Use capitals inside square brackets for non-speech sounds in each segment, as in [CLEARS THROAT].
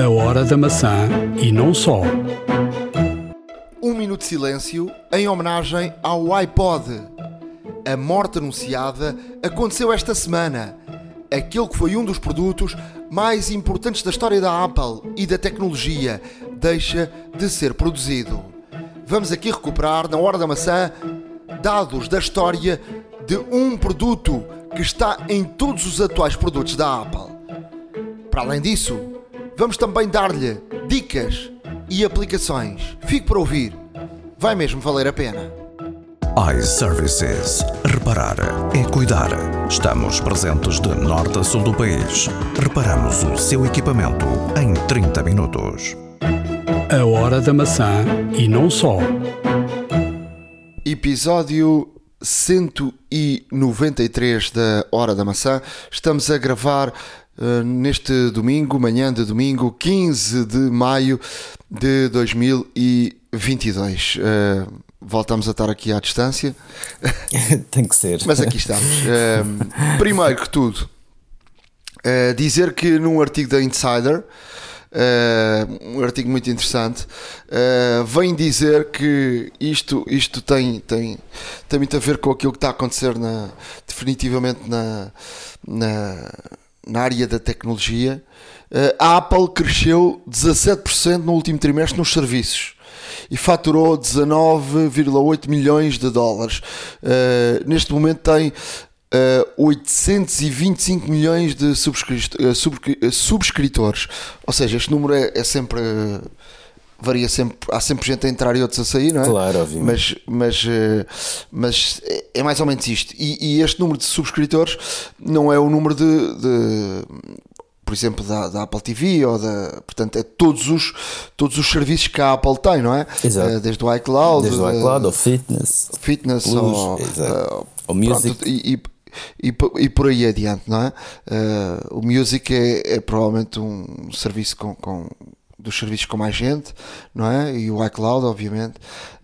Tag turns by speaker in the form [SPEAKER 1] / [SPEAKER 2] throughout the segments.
[SPEAKER 1] A hora da maçã e não só.
[SPEAKER 2] Um minuto de silêncio em homenagem ao iPod. A morte anunciada aconteceu esta semana. Aquele que foi um dos produtos mais importantes da história da Apple e da tecnologia deixa de ser produzido. Vamos aqui recuperar, na hora da maçã, dados da história de um produto que está em todos os atuais produtos da Apple. Para além disso, vamos também dar-lhe dicas e aplicações. Fique para ouvir, vai mesmo valer a pena.
[SPEAKER 3] iServices. Reparar é cuidar. Estamos presentes de norte a sul do país. Reparamos o seu equipamento em 30 minutos.
[SPEAKER 1] A hora da maçã e não só.
[SPEAKER 2] Episódio 193 da Hora da Maçã. Estamos a gravar neste domingo, manhã de domingo, 15 de maio de 2022. Uh, voltamos a estar aqui à distância. [LAUGHS]
[SPEAKER 4] Tem que ser.
[SPEAKER 2] Mas aqui estamos. Uh, primeiro que tudo, dizer que num artigo da Insider. Uh, um artigo muito interessante, uh, vem dizer que isto, isto tem, tem, tem muito a ver com aquilo que está a acontecer na, definitivamente na, na, na área da tecnologia. Uh, a Apple cresceu 17% no último trimestre nos serviços e faturou 19,8 milhões de dólares. neste momento tem Uh, 825 milhões de subscri subscri subscritores. Ou seja, este número é, é sempre. Varia sempre. Há sempre gente a entrar e outros a sair, não é?
[SPEAKER 4] Claro, obviamente.
[SPEAKER 2] Mas, mas, mas é, é mais ou menos isto. E, e, este número de subscritores não é o número de, de por exemplo, da, da, Apple TV ou da. Portanto, é todos os, todos os serviços que a Apple tem, não é?
[SPEAKER 4] Exato.
[SPEAKER 2] Desde o iCloud.
[SPEAKER 4] Desde o iCloud, ou Fitness.
[SPEAKER 2] Fitness,
[SPEAKER 4] Blues,
[SPEAKER 2] ou,
[SPEAKER 4] exato. ou Music.
[SPEAKER 2] Pronto, e, e, e, e, por aí adiante, não é? Uh, o Music é, é, provavelmente um serviço com, com, dos serviços com mais gente, não é? E o iCloud, obviamente.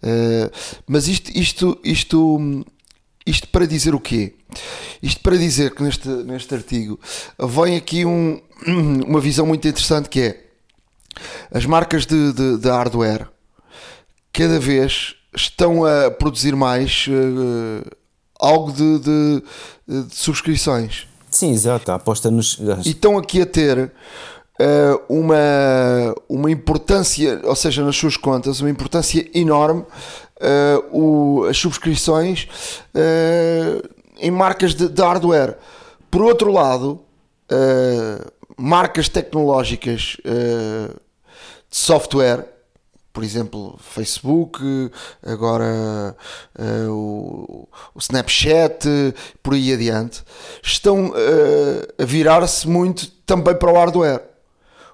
[SPEAKER 2] Uh, mas isto, isto, isto, isto para dizer o quê? Isto para dizer que neste, neste artigo vem aqui um, [CLEARS THROAT] uma visão muito interessante que é as marcas de, de, de hardware cada vez estão a produzir mais uh, algo de, de, de, subscrições.
[SPEAKER 4] Sim, exato, aposta nos.
[SPEAKER 2] E estão aqui a ter uma, uma importância, ou seja, nas suas contas, uma importância enorme uh, o, as subscrições uh, em marcas de, de, hardware. Por outro lado, marcas tecnológicas de software por exemplo, Facebook, agora uh, o, o, Snapchat, por aí adiante, estão uh, a virar-se muito também para o hardware.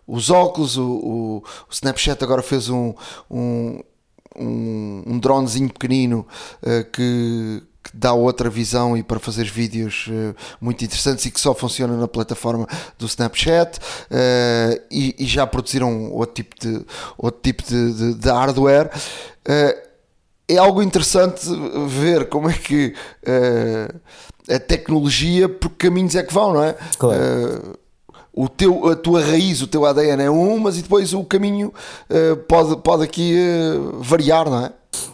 [SPEAKER 2] Os óculos, o, o, o Snapchat agora fez um, um, um, um dronezinho pequenino uh, que, que dá outra visão e para fazer vídeos uh, muito interessantes e que só funciona na plataforma do Snapchat uh, e, e, já produziram outro tipo de, outro tipo de, de, de hardware. Uh, é algo interessante ver como é que a tecnologia, por que caminhos é que vão, não é?
[SPEAKER 4] Claro.
[SPEAKER 2] O teu, a tua raiz, o teu ADN é um, mas e depois o caminho pode, pode aqui variar, não é?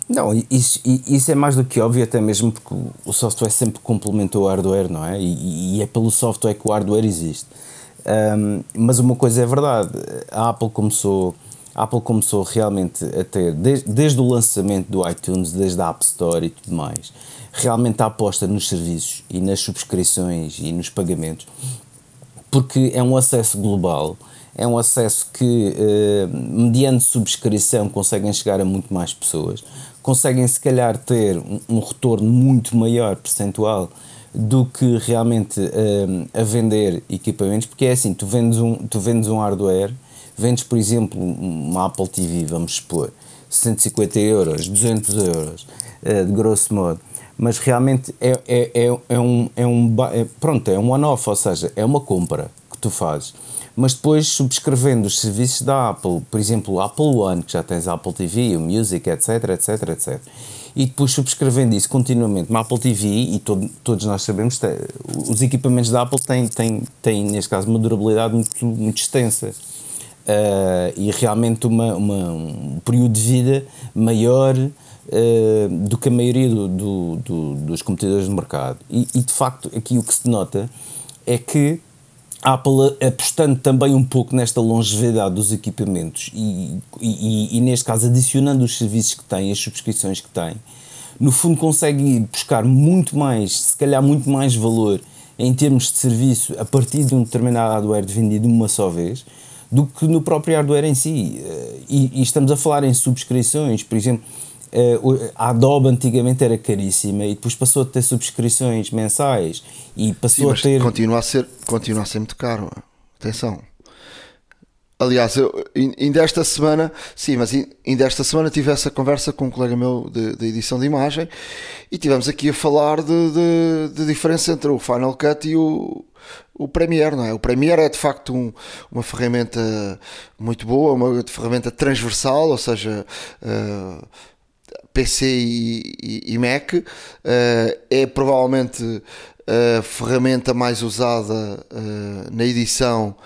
[SPEAKER 4] Não, isso, isso é mais do que óbvio, até mesmo porque o software sempre complementou o hardware, não é? E, e é pelo software que o hardware existe. Um, mas uma coisa é verdade, a Apple começou, a Apple começou realmente a ter, desde, desde o lançamento do iTunes, desde a App Store e tudo mais, realmente a aposta nos serviços e nas subscrições e nos pagamentos, porque é um acesso global é um acesso que, eh, mediante subscrição, conseguem chegar a muito mais pessoas, conseguem se calhar ter um, retorno muito maior percentual do que realmente eh, a vender equipamentos, porque é assim, tu vendes um, tu vendes um hardware, vendes por exemplo uma Apple TV, vamos supor, 150 euros, 200 euros, eh, de grosso modo, mas realmente é, é, é, é um, é um, é, pronto, é um one-off, ou seja, é uma compra que tu fazes mas depois subscrevendo os serviços da Apple, por exemplo, o Apple One, que já tens a Apple TV, o Music, etc, etc, etc. E depois subscrevendo isso continuamente, uma Apple TV, e todo, todos nós sabemos, os equipamentos da Apple têm, têm, têm, neste caso, uma durabilidade muito, muito extensa. uh, e realmente uma, uma, um período de vida maior uh, do que a maioria do, do, do, dos competidores do mercado. E, e, de facto, aqui o que se nota é que a Apple, apostando também um pouco nesta longevidade dos equipamentos e, e, e, neste caso adicionando os serviços que tem, as subscrições que tem, no fundo consegue buscar muito mais, se calhar muito mais valor em termos de serviço a partir de um determinado hardware vendido uma só vez do que no próprio hardware em si. Eh, e, e estamos a falar em subscrições, por exemplo, eh, a Adobe antigamente era caríssima e depois passou a ter subscrições mensais e passou
[SPEAKER 2] Sim,
[SPEAKER 4] a ter.
[SPEAKER 2] Continua a, ser, continua a ser muito caro. Atenção. Aliás, eu, ainda esta semana, sim, mas ainda esta semana tive essa conversa com um colega meu de, de edição de imagem e tivemos aqui a falar de, de, de, diferença entre o Final Cut e o, o Premiere, não é? O Premiere é de facto um, uma ferramenta muito boa, uma ferramenta transversal, ou seja, uh, eh, PC e, e, e Mac, uh, é provavelmente a ferramenta mais usada uh, na edição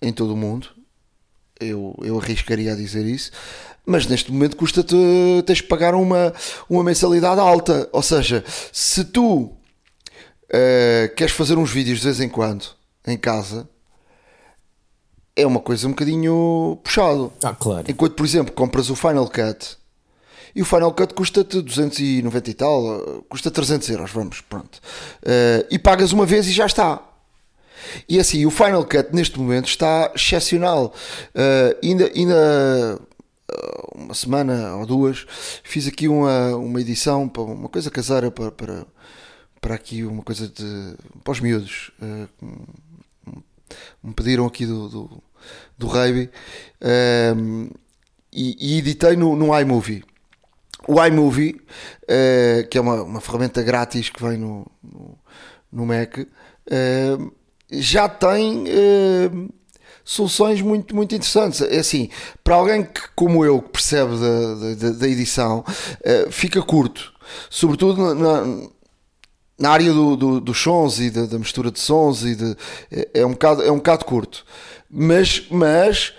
[SPEAKER 2] em todo o mundo. Eu, eu arriscaria a dizer isso. Mas neste momento custa-te, tens de pagar uma, uma mensalidade alta. Ou seja, se tu queres fazer uns vídeos de vez em quando em casa, é uma coisa um bocadinho puxado.
[SPEAKER 4] Ah, claro.
[SPEAKER 2] Enquanto, por exemplo, compras o Final Cut e o Final Cut custa-te 290 e tal, custa 300 euros, vamos, pronto. Uh, e pagas uma vez e já está. E assim, o Final Cut neste momento está excepcional. Uh, ainda, ainda uh, uma semana ou duas fiz aqui uma, uma edição, para uma coisa caseira para, para, para aqui, uma coisa de. para os miúdos. Uh, me pediram aqui do, do, do uh, e, e, editei no, no iMovie. O iMovie, uh, que é uma, uma ferramenta grátis que vem no, no, no Mac, uh, já tem uh, soluções muito, muito interessantes. É assim, para alguém que, como eu, que percebe da, da, da edição, fica curto, sobretudo na, na área do, do, dos sons e da, da, mistura de sons e de, é, é, um bocado, é um bocado curto. Mas, mas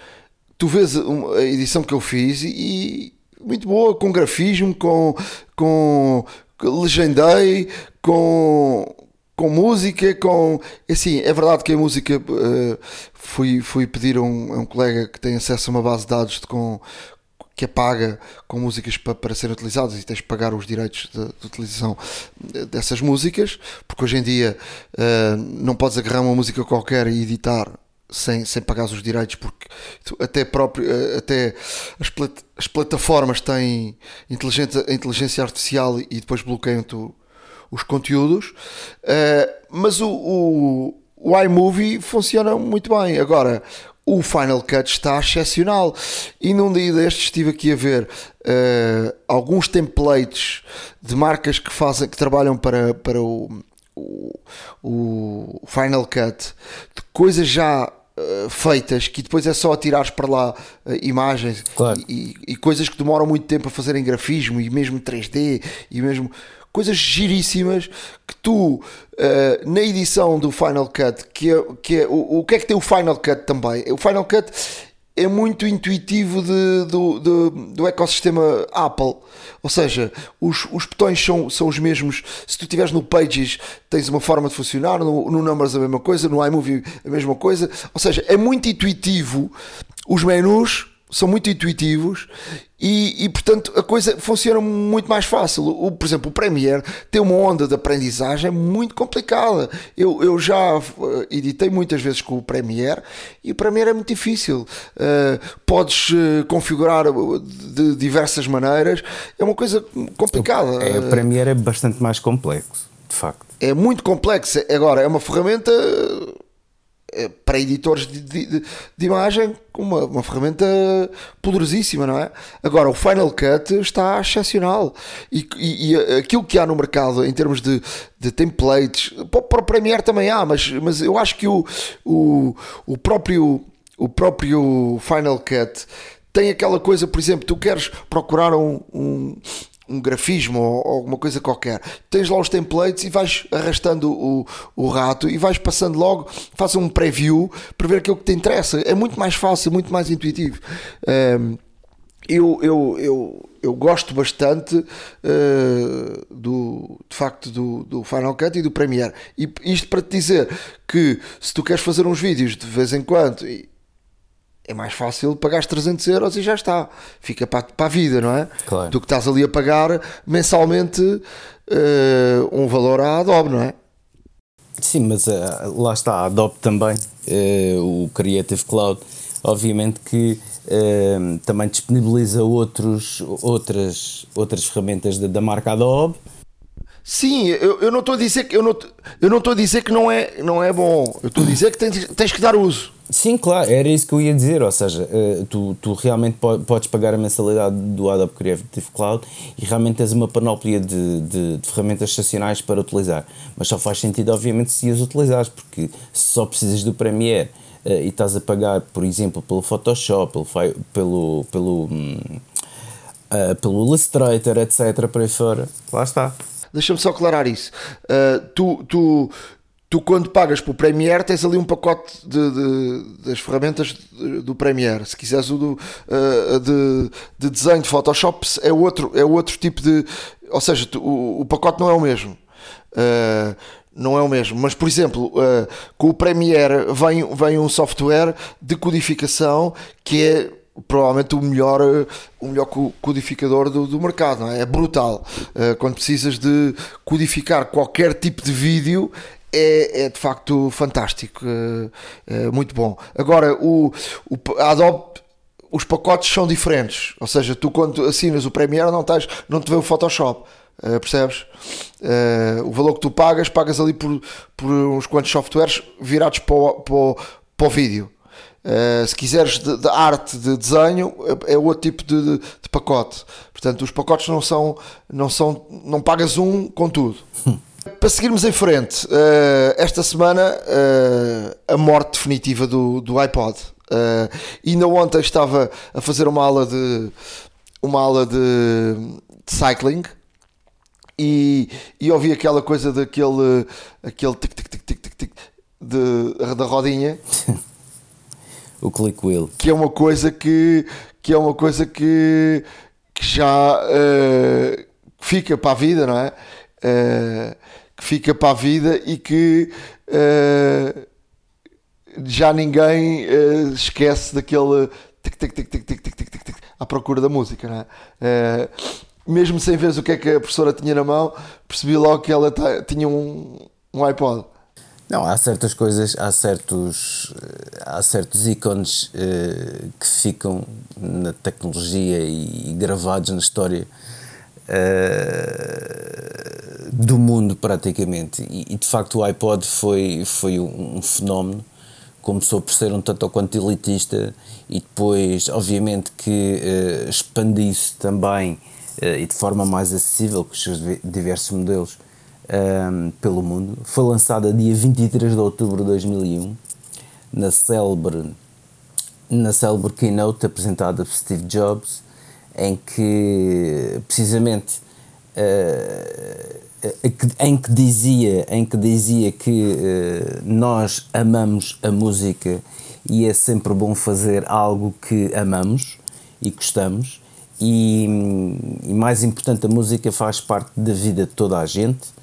[SPEAKER 2] tu vês a edição que eu fiz e muito boa, com grafismo, com, com legendei, com com música, com. Assim, é verdade que a música. Uh, fui, fui pedir a um, a um, colega que tem acesso a uma base de dados de, com, que é paga com músicas para, para serem utilizadas e tens de pagar os direitos de, de utilização dessas músicas, porque hoje em dia uh, não podes agarrar uma música qualquer e editar sem, sem pagar os direitos, porque até, próprio, eh, até as, plat, as plataformas têm inteligência, inteligência artificial e depois bloqueiam-te os conteúdos, uh, mas o, o, o iMovie funciona muito bem. Agora, o Final Cut está excepcional. E num dia destes estive aqui a ver uh, alguns templates de marcas que fazem, que trabalham para, para o, o, o Final Cut, de coisas já uh, feitas que depois é só atirares para lá uh, imagens
[SPEAKER 4] claro.
[SPEAKER 2] e, e, e, coisas que demoram muito tempo a fazer em grafismo e mesmo 3D e mesmo coisas giríssimas que tu, uh, na edição do Final Cut, que é, que é o, o que é que tem o Final Cut também? O Final Cut é muito intuitivo de, do, do, do, ecossistema Apple. Ou seja, os, os botões são, são os mesmos. Se tu estiveres no Pages, tens uma forma de funcionar, no, no Numbers a mesma coisa, no iMovie a mesma coisa. Ou seja, é muito intuitivo. Os menus são muito intuitivos e, e, portanto a coisa funciona muito mais fácil. O, por exemplo, o Premiere tem uma onda de aprendizagem muito complicada. Eu, eu já uh, editei muitas vezes com o Premiere e o Premiere é muito difícil. Uh, podes uh, configurar de diversas maneiras, é uma coisa complicada.
[SPEAKER 4] O, é, o Premiere é bastante mais complexo, de facto.
[SPEAKER 2] É muito complexo. Agora, é uma ferramenta eh, para editores de, de, de imagem uma, uma ferramenta poderosíssima, não é? Agora, o Final Cut está excepcional e, e, e aquilo que há no mercado em termos de, de templates, para o Premiere também há, mas, mas eu acho que o, o, o, próprio, o próprio Final Cut tem aquela coisa, por exemplo, tu queres procurar um, um um grafismo ou, alguma coisa qualquer. Tens lá os templates e vais arrastando o, o rato e vais passando logo, faz um preview para ver aquilo que te interessa. É muito mais fácil, muito mais intuitivo. Um, eu, eu, eu, eu gosto bastante uh, do, de facto do, do Final Cut e do Premiere. E isto para te dizer que se tu queres fazer uns vídeos de vez em quando, é mais fácil pagar 300 euros e já está. Fica para, para a vida, não é?
[SPEAKER 4] Claro.
[SPEAKER 2] Do que estás ali a pagar mensalmente uh, um valor à Adobe, não é?
[SPEAKER 4] Sim, mas uh, lá está, a Adobe também, uh, o Creative Cloud, obviamente que também disponibiliza outros, outras, outras ferramentas da, da marca Adobe.
[SPEAKER 2] Sim, eu, eu não estou a dizer que eu não, eu não estou a dizer que não é, não é bom. Eu estou a dizer que tens, tens que dar uso.
[SPEAKER 4] Sim, claro, era isso que eu ia dizer, ou seja, eh, tu, tu realmente podes pagar a mensalidade do Adobe Creative Cloud e realmente tens uma panóplia de, de, de, ferramentas estacionais para utilizar, mas só faz sentido obviamente se as utilizares, porque se só precisas do Premiere uh, e estás a pagar, por exemplo, pelo Photoshop, pelo, pelo, pelo, uh, pelo Illustrator, etc, para aí fora, lá está.
[SPEAKER 2] Deixa-me só aclarar isso. Uh, tu, tu, tu quando pagas para o Premiere tens ali um pacote de, de das ferramentas do Premiere. Se quiseres o do, uh, de, de, desenho de Photoshop é outro, é outro tipo de. Ou seja, tu, o, o, pacote não é o mesmo. Uh, não é o mesmo, mas por exemplo, com o Premiere vem, vem um software de codificação que é provavelmente o melhor, o melhor codificador do, do mercado, é? é? brutal. Uh, quando precisas de codificar qualquer tipo de vídeo, é, é de facto fantástico, é, muito bom. Agora, o, o a Adobe os pacotes são diferentes, ou seja, tu quando assinas o Premiere não, estás, não te vê o Photoshop, percebes? O valor que tu pagas, pagas ali por, por uns quantos softwares virados para o, para o, para o vídeo. Uh, se quiseres de, de, arte, de desenho, é outro tipo de, de, pacote. Portanto, os pacotes não são, não são, não pagas um com tudo. [LAUGHS] Para seguirmos em frente, uh, esta semana uh, a morte definitiva do, do iPod. Uh, ainda ontem estava a fazer uma aula de uma aula de, de cycling e, e ouvi aquela coisa daquele aquele tic tic tic tic tic, tic de, da rodinha. [LAUGHS]
[SPEAKER 4] o click wheel.
[SPEAKER 2] Que é uma coisa que que é uma coisa que, que já uh, fica para a vida, não é? Uh, que fica para a vida e que uh, já ninguém esquece daquele tic tic tic tic tic tic tic tic tic à procura da música, não é? Mesmo sem ver o que é que a professora tinha na mão, percebi logo que ela tinha um, um iPod.
[SPEAKER 4] Não, há certas coisas, há certos, há certos ícones uh, que ficam na tecnologia e, e gravados na história uh, do mundo praticamente. E, e, de facto o iPod foi, foi um, um, fenómeno. Começou por ser um tanto ou quanto elitista e depois obviamente que expandiu-se também e de forma mais acessível com os seus diversos modelos um, pelo mundo. Foi lançada dia 23 de outubro de 2001 na célebre na célebre keynote apresentada por Steve Jobs em que precisamente uh, em que dizia em que dizia que uh, nós amamos a música e é sempre bom fazer algo que amamos e gostamos. E, e mais importante a música faz parte da vida de toda a gente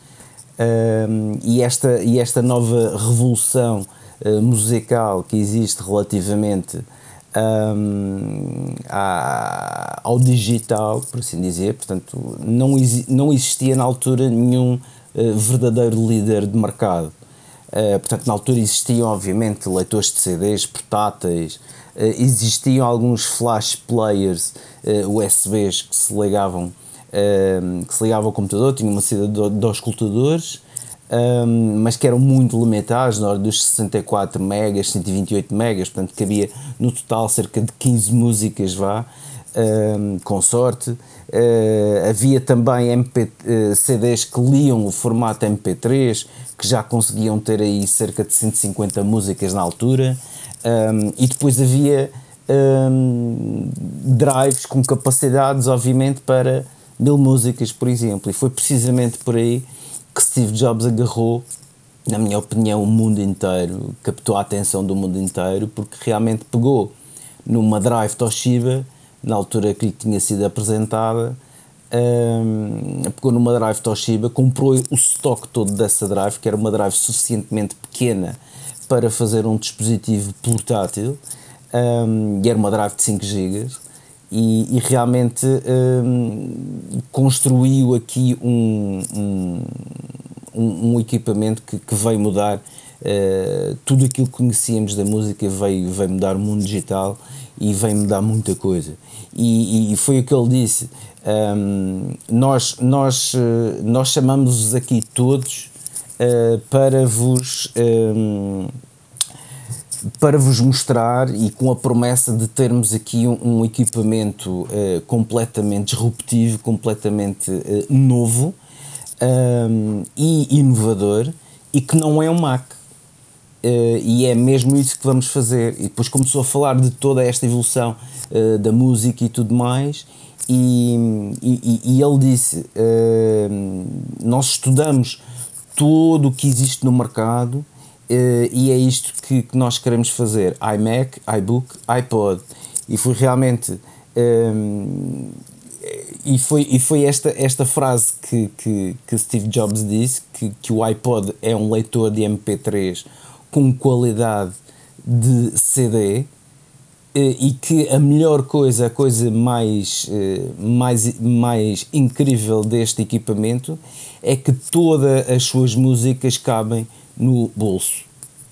[SPEAKER 4] e esta e esta nova revolução uh, musical que existe relativamente um, à, ao digital, por assim dizer. Portanto, não, não existia na altura nenhum uh, verdadeiro líder de mercado. Uh, portanto, na altura existiam, obviamente, leitores de CDs portáteis, existiam alguns flash players USBs que se ligavam, que se ligavam ao computador, tinham uma saída de, de escutadores um, mas que eram muito limitados, na hora dos 64 megas, 128 megas, portanto havia no total cerca de 15 músicas, vá, um, com sorte. Uh, havia também MP, uh, eh, CDs que liam o formato MP3, que já conseguiam ter aí cerca de 150 músicas na altura, um, e depois havia drives com capacidades, obviamente, para mil músicas, por exemplo, e foi precisamente por aí que Steve Jobs agarrou, na minha opinião, o mundo inteiro, captou a atenção do mundo inteiro, porque realmente pegou numa Drive Toshiba, na altura que lhe tinha sido apresentada, um, pegou numa Drive Toshiba, comprou o estoque todo dessa Drive, que era uma Drive suficientemente pequena para fazer um dispositivo portátil, um, e era uma Drive de 5 GB, e, e, realmente um, construiu aqui um, um, um equipamento que, que, veio mudar uh, tudo aquilo que conhecíamos da música, veio, veio mudar o mundo digital e veio mudar muita coisa. E, e foi o que ele disse. Um, nós, nós, eh, nós chamamos-vos aqui todos uh, para vos um, para vos mostrar e com a promessa de termos aqui um, um equipamento uh, completamente disruptivo, completamente uh, novo um, e inovador e que não é um Mac. Uh, e é mesmo isso que vamos fazer. E depois começou a falar de toda esta evolução da música e tudo mais, e, e, e ele disse: Nós estudamos tudo o que existe no mercado e é isto que, que, nós queremos fazer: iMac, iBook, iPod. E foi realmente. Um, e foi, e foi esta, esta frase que, que, que Steve Jobs disse: que, que o iPod é um leitor de MP3 com qualidade de CD eh, e que a melhor coisa, a coisa mais, eh, mais, mais incrível deste equipamento é que todas as suas músicas cabem no bolso,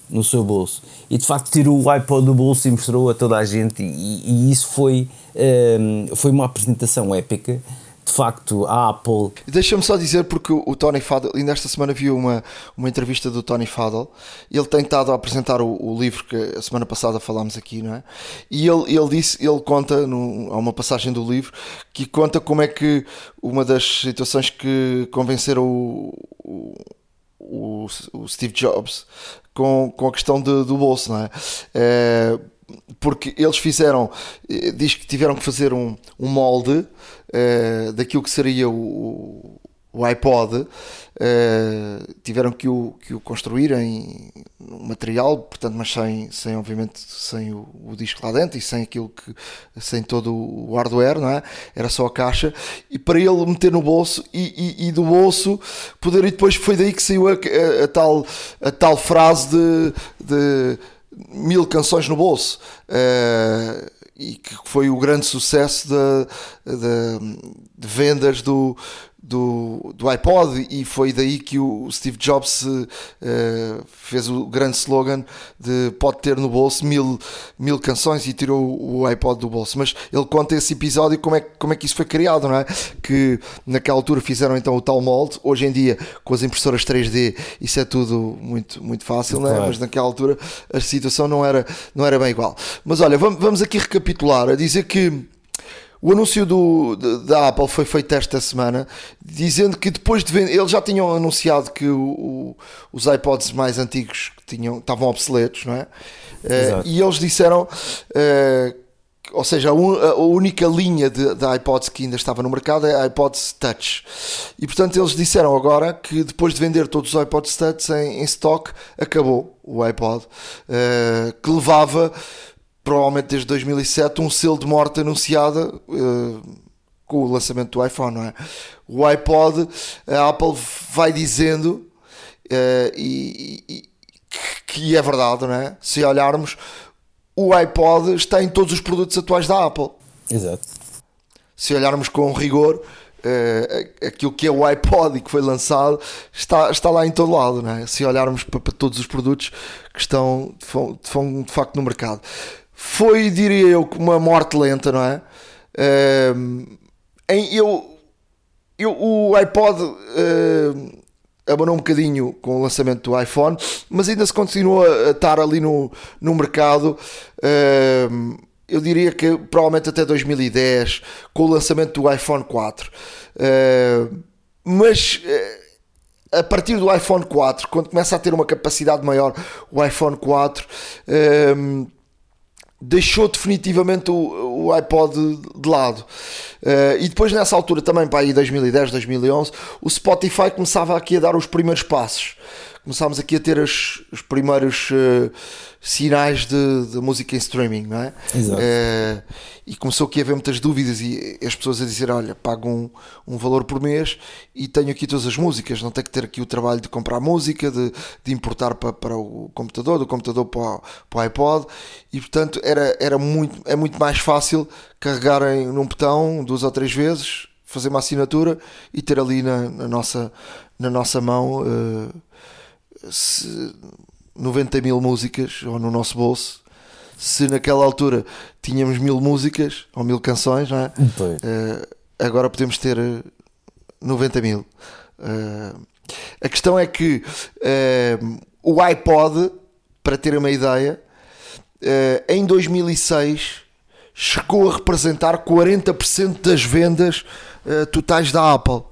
[SPEAKER 4] no seu bolso. E de facto tirou o iPod do bolso e mostrou a toda a gente, e, e isso foi, um, eh, foi uma apresentação épica de facto a Apple.
[SPEAKER 2] Deixa-me só dizer, porque o Tony Fadell, ainda esta semana vi uma, uma entrevista do Tony Fadell, ele tem estado a apresentar o, o, livro que a semana passada falámos aqui, não é? E ele, ele disse, ele conta, há uma passagem do livro, que conta como é que uma das situações que convenceram o, o, o Steve Jobs com, com a questão de, do bolso, não é? é porque eles fizeram, eh, diz que tiveram que fazer um, um molde uh, daquilo que seria o, o iPod, uh, tiveram que o, que o construir em material, portanto, mas sem, sem obviamente sem o, o, disco lá dentro e sem aquilo que sem todo o hardware, não é? Era só a caixa e para ele meter no bolso e, e, e do bolso poder e depois foi daí que saiu a, a, a tal a tal frase de, de mil canções no bolso. Uh, e que foi o grande sucesso de, de, de vendas do, do, do, iPod e foi daí que o Steve Jobs uh, fez o grande slogan de pode ter no bolso mil, mil canções e tirou o iPod do bolso. Mas ele conta esse episódio como é, como é que isso foi criado, não é? Que naquela altura fizeram então o tal molde. Hoje em dia, com as impressoras 3D, isso é tudo muito, muito fácil, claro. não é? Mas naquela altura a situação não era, não era bem igual. Mas olha, vamos, vamos aqui recapitular, a dizer que o anúncio do, da Apple foi feito esta semana, dizendo que depois de vender, eles já tinham anunciado que o, o, os iPods mais antigos tinham, estavam obsoletos, não é? Uh, e eles disseram, uh, ou seja, a, un, a, única linha de, iPods que ainda estava no mercado é a iPods Touch. E portanto eles disseram agora que depois de vender todos os iPods Touch em, em stock, acabou o iPod, uh, que levava provavelmente desde 2007, um selo de morte anunciada uh, com o lançamento do iPhone, não é? O iPod, a Apple vai dizendo, uh, e, e, que é verdade, não é? Se olharmos, o iPod está em todos os produtos atuais da Apple.
[SPEAKER 4] Exato.
[SPEAKER 2] Se olharmos com rigor, uh, aquilo que é o iPod e que foi lançado está, está lá em todo lado, não é? Se olharmos para, para todos os produtos que estão de, de facto no mercado foi, diria eu, uma morte lenta, não é? Uh, em, eu, eu, o iPod uh, abanou um bocadinho com o lançamento do iPhone, mas ainda se continua a estar ali no, no mercado. Uh, eu diria que provavelmente até 2010, com o lançamento do iPhone 4. mas a partir do iPhone 4, quando começa a ter uma capacidade maior, o iPhone 4 deixou definitivamente o, o iPod de lado. Uh, e depois nessa altura também, para aí 2010, 2011, o Spotify começava aqui a dar os primeiros passos. Começámos aqui a ter as, os primeiros uh, sinais de, de, música em streaming, não é?
[SPEAKER 4] Exato.
[SPEAKER 2] Uh, e começou aqui a haver muitas dúvidas e as pessoas a dizer, olha, pago um, um valor por mês e tenho aqui todas as músicas, não tenho que ter aqui o trabalho de comprar música, de, de importar para, para o computador, do computador para o, para o iPod e portanto era, era muito, é muito mais fácil carregarem num botão duas ou três vezes, fazer uma assinatura e ter ali na, na nossa, na nossa mão uh, se 90 mil músicas ou no nosso bolso se naquela altura tínhamos mil músicas ou mil canções, não é? Uh, agora podemos ter 90 mil. Uh, a questão é que uh, o iPod, para ter uma ideia, em 2006 chegou a representar 40% das vendas totais da Apple,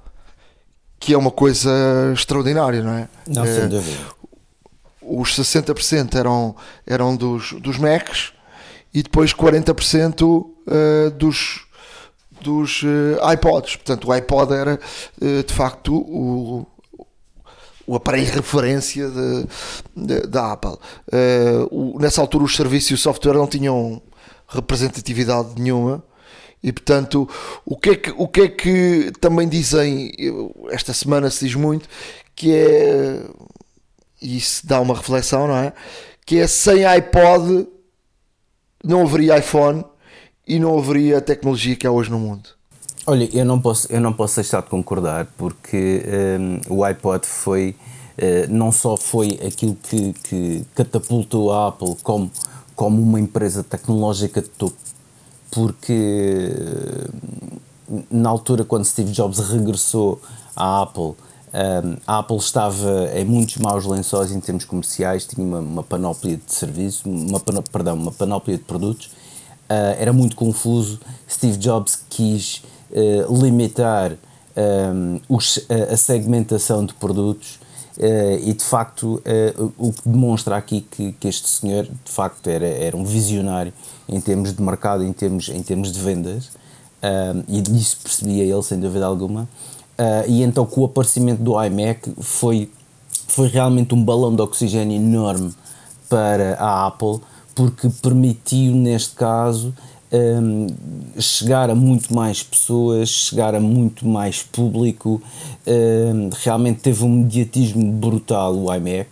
[SPEAKER 2] que é uma coisa extraordinária, não é?
[SPEAKER 4] Não, sem dúvida
[SPEAKER 2] os 60% eram, eram dos, dos Macs e depois 40% uh, dos, dos uh, iPods. Portanto, o iPod era uh, de facto o, o aparelho de referência de, de, da Apple. O, nessa altura, os serviços e o software não tinham representatividade nenhuma. E portanto, o que, é que, o que é que também dizem, esta semana se diz muito, que é e isso dá uma reflexão, não é? Que é sem iPod não haveria iPhone e não haveria a tecnologia que há hoje no mundo.
[SPEAKER 4] Olha, eu não posso, eu não posso deixar de concordar porque um, o iPod foi uh, não só foi aquilo que, que catapultou a Apple como, como uma empresa tecnológica de topo, porque uh, na altura quando Steve Jobs regressou à Apple um, a Apple estava em muitos maus lençóis em termos comerciais, tinha uma, uma panóplia de serviços, uma, perdão, uma panóplia de produtos, uh, era muito confuso. Steve Jobs quis uh, limitar um, os, a, a, segmentação de produtos uh, e, de facto, o que demonstra aqui que, que, este senhor, de facto, era, era um visionário em termos de mercado, em termos, em termos de vendas, e disso percebia ele, sem dúvida alguma. Uh, e então com o aparecimento do iMac foi, foi realmente um balão de oxigênio enorme para a Apple, porque permitiu, neste caso, um, chegar a muito mais pessoas, chegar a muito mais público. Um, realmente teve um mediatismo brutal o iMac.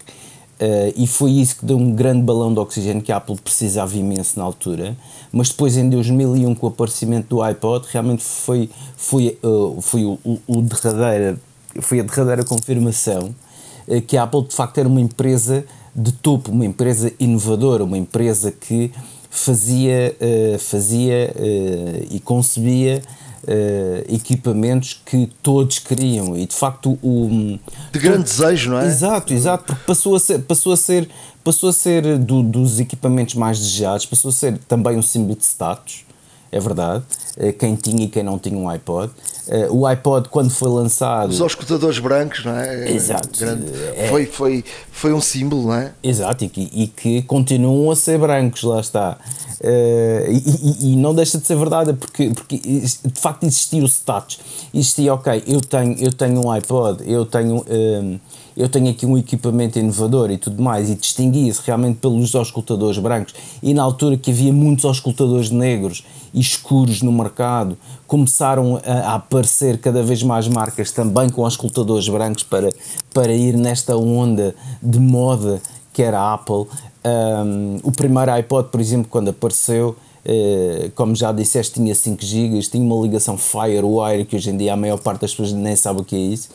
[SPEAKER 4] Uh, e foi isso que deu um grande balão de oxigênio que a Apple precisava imenso na altura. Mas depois, em 2001, com o aparecimento do iPod, realmente foi, foi, uh, foi, o, o derradeira, foi a derradeira confirmação uh, que a Apple de facto era uma empresa de topo, uma empresa inovadora, uma empresa que fazia, fazia e concebia Uh, equipamentos que todos queriam. E de facto o
[SPEAKER 2] de grande desejo não é?
[SPEAKER 4] Exato exato porque passou a ser passou a ser passou a ser do, dos equipamentos mais desejados passou a ser também um símbolo de status é verdade. Uh, quem tinha e quem não tinha um iPod uh, o iPod quando foi lançado
[SPEAKER 2] os escutadores brancos não é?
[SPEAKER 4] Exato.
[SPEAKER 2] É, foi foi foi um símbolo não é?
[SPEAKER 4] Exato e que, e que continuam a ser brancos lá está. Uh, e, e, não deixa de ser verdade, porque, porque de facto existia o status. Existia, ok, eu tenho, eu tenho um iPod, eu tenho, um, eu tenho aqui um equipamento inovador e tudo mais, e distinguia-se realmente pelos auscultadores brancos. E na altura que havia muitos auscultadores negros e escuros no mercado, começaram a, aparecer cada vez mais marcas também com auscultadores brancos para, para ir nesta onda de moda que era a Apple. Um, o primeiro iPod, por exemplo, quando apareceu, uh, como já disseste, tinha 5 GB, tinha uma ligação Firewire, que hoje em dia a maior parte das pessoas nem sabe o que é isso.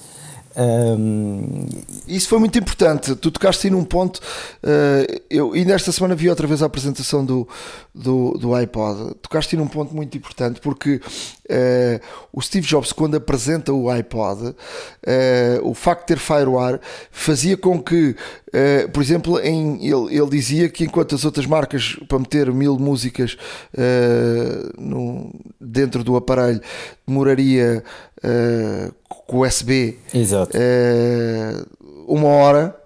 [SPEAKER 4] Um...
[SPEAKER 2] Isso foi muito importante. Tu tocaste aí num ponto. Uh, eu, e nesta semana vi outra vez a apresentação do, do, do iPod. Tocaste aí num ponto muito importante porque uh, o Steve Jobs, quando apresenta o iPod, uh, o facto de ter Firewire fazia com que, por exemplo, em, ele, ele dizia que enquanto as outras marcas para meter mil músicas no, dentro do aparelho demoraria com USB
[SPEAKER 4] Exato.
[SPEAKER 2] Uh, uma hora.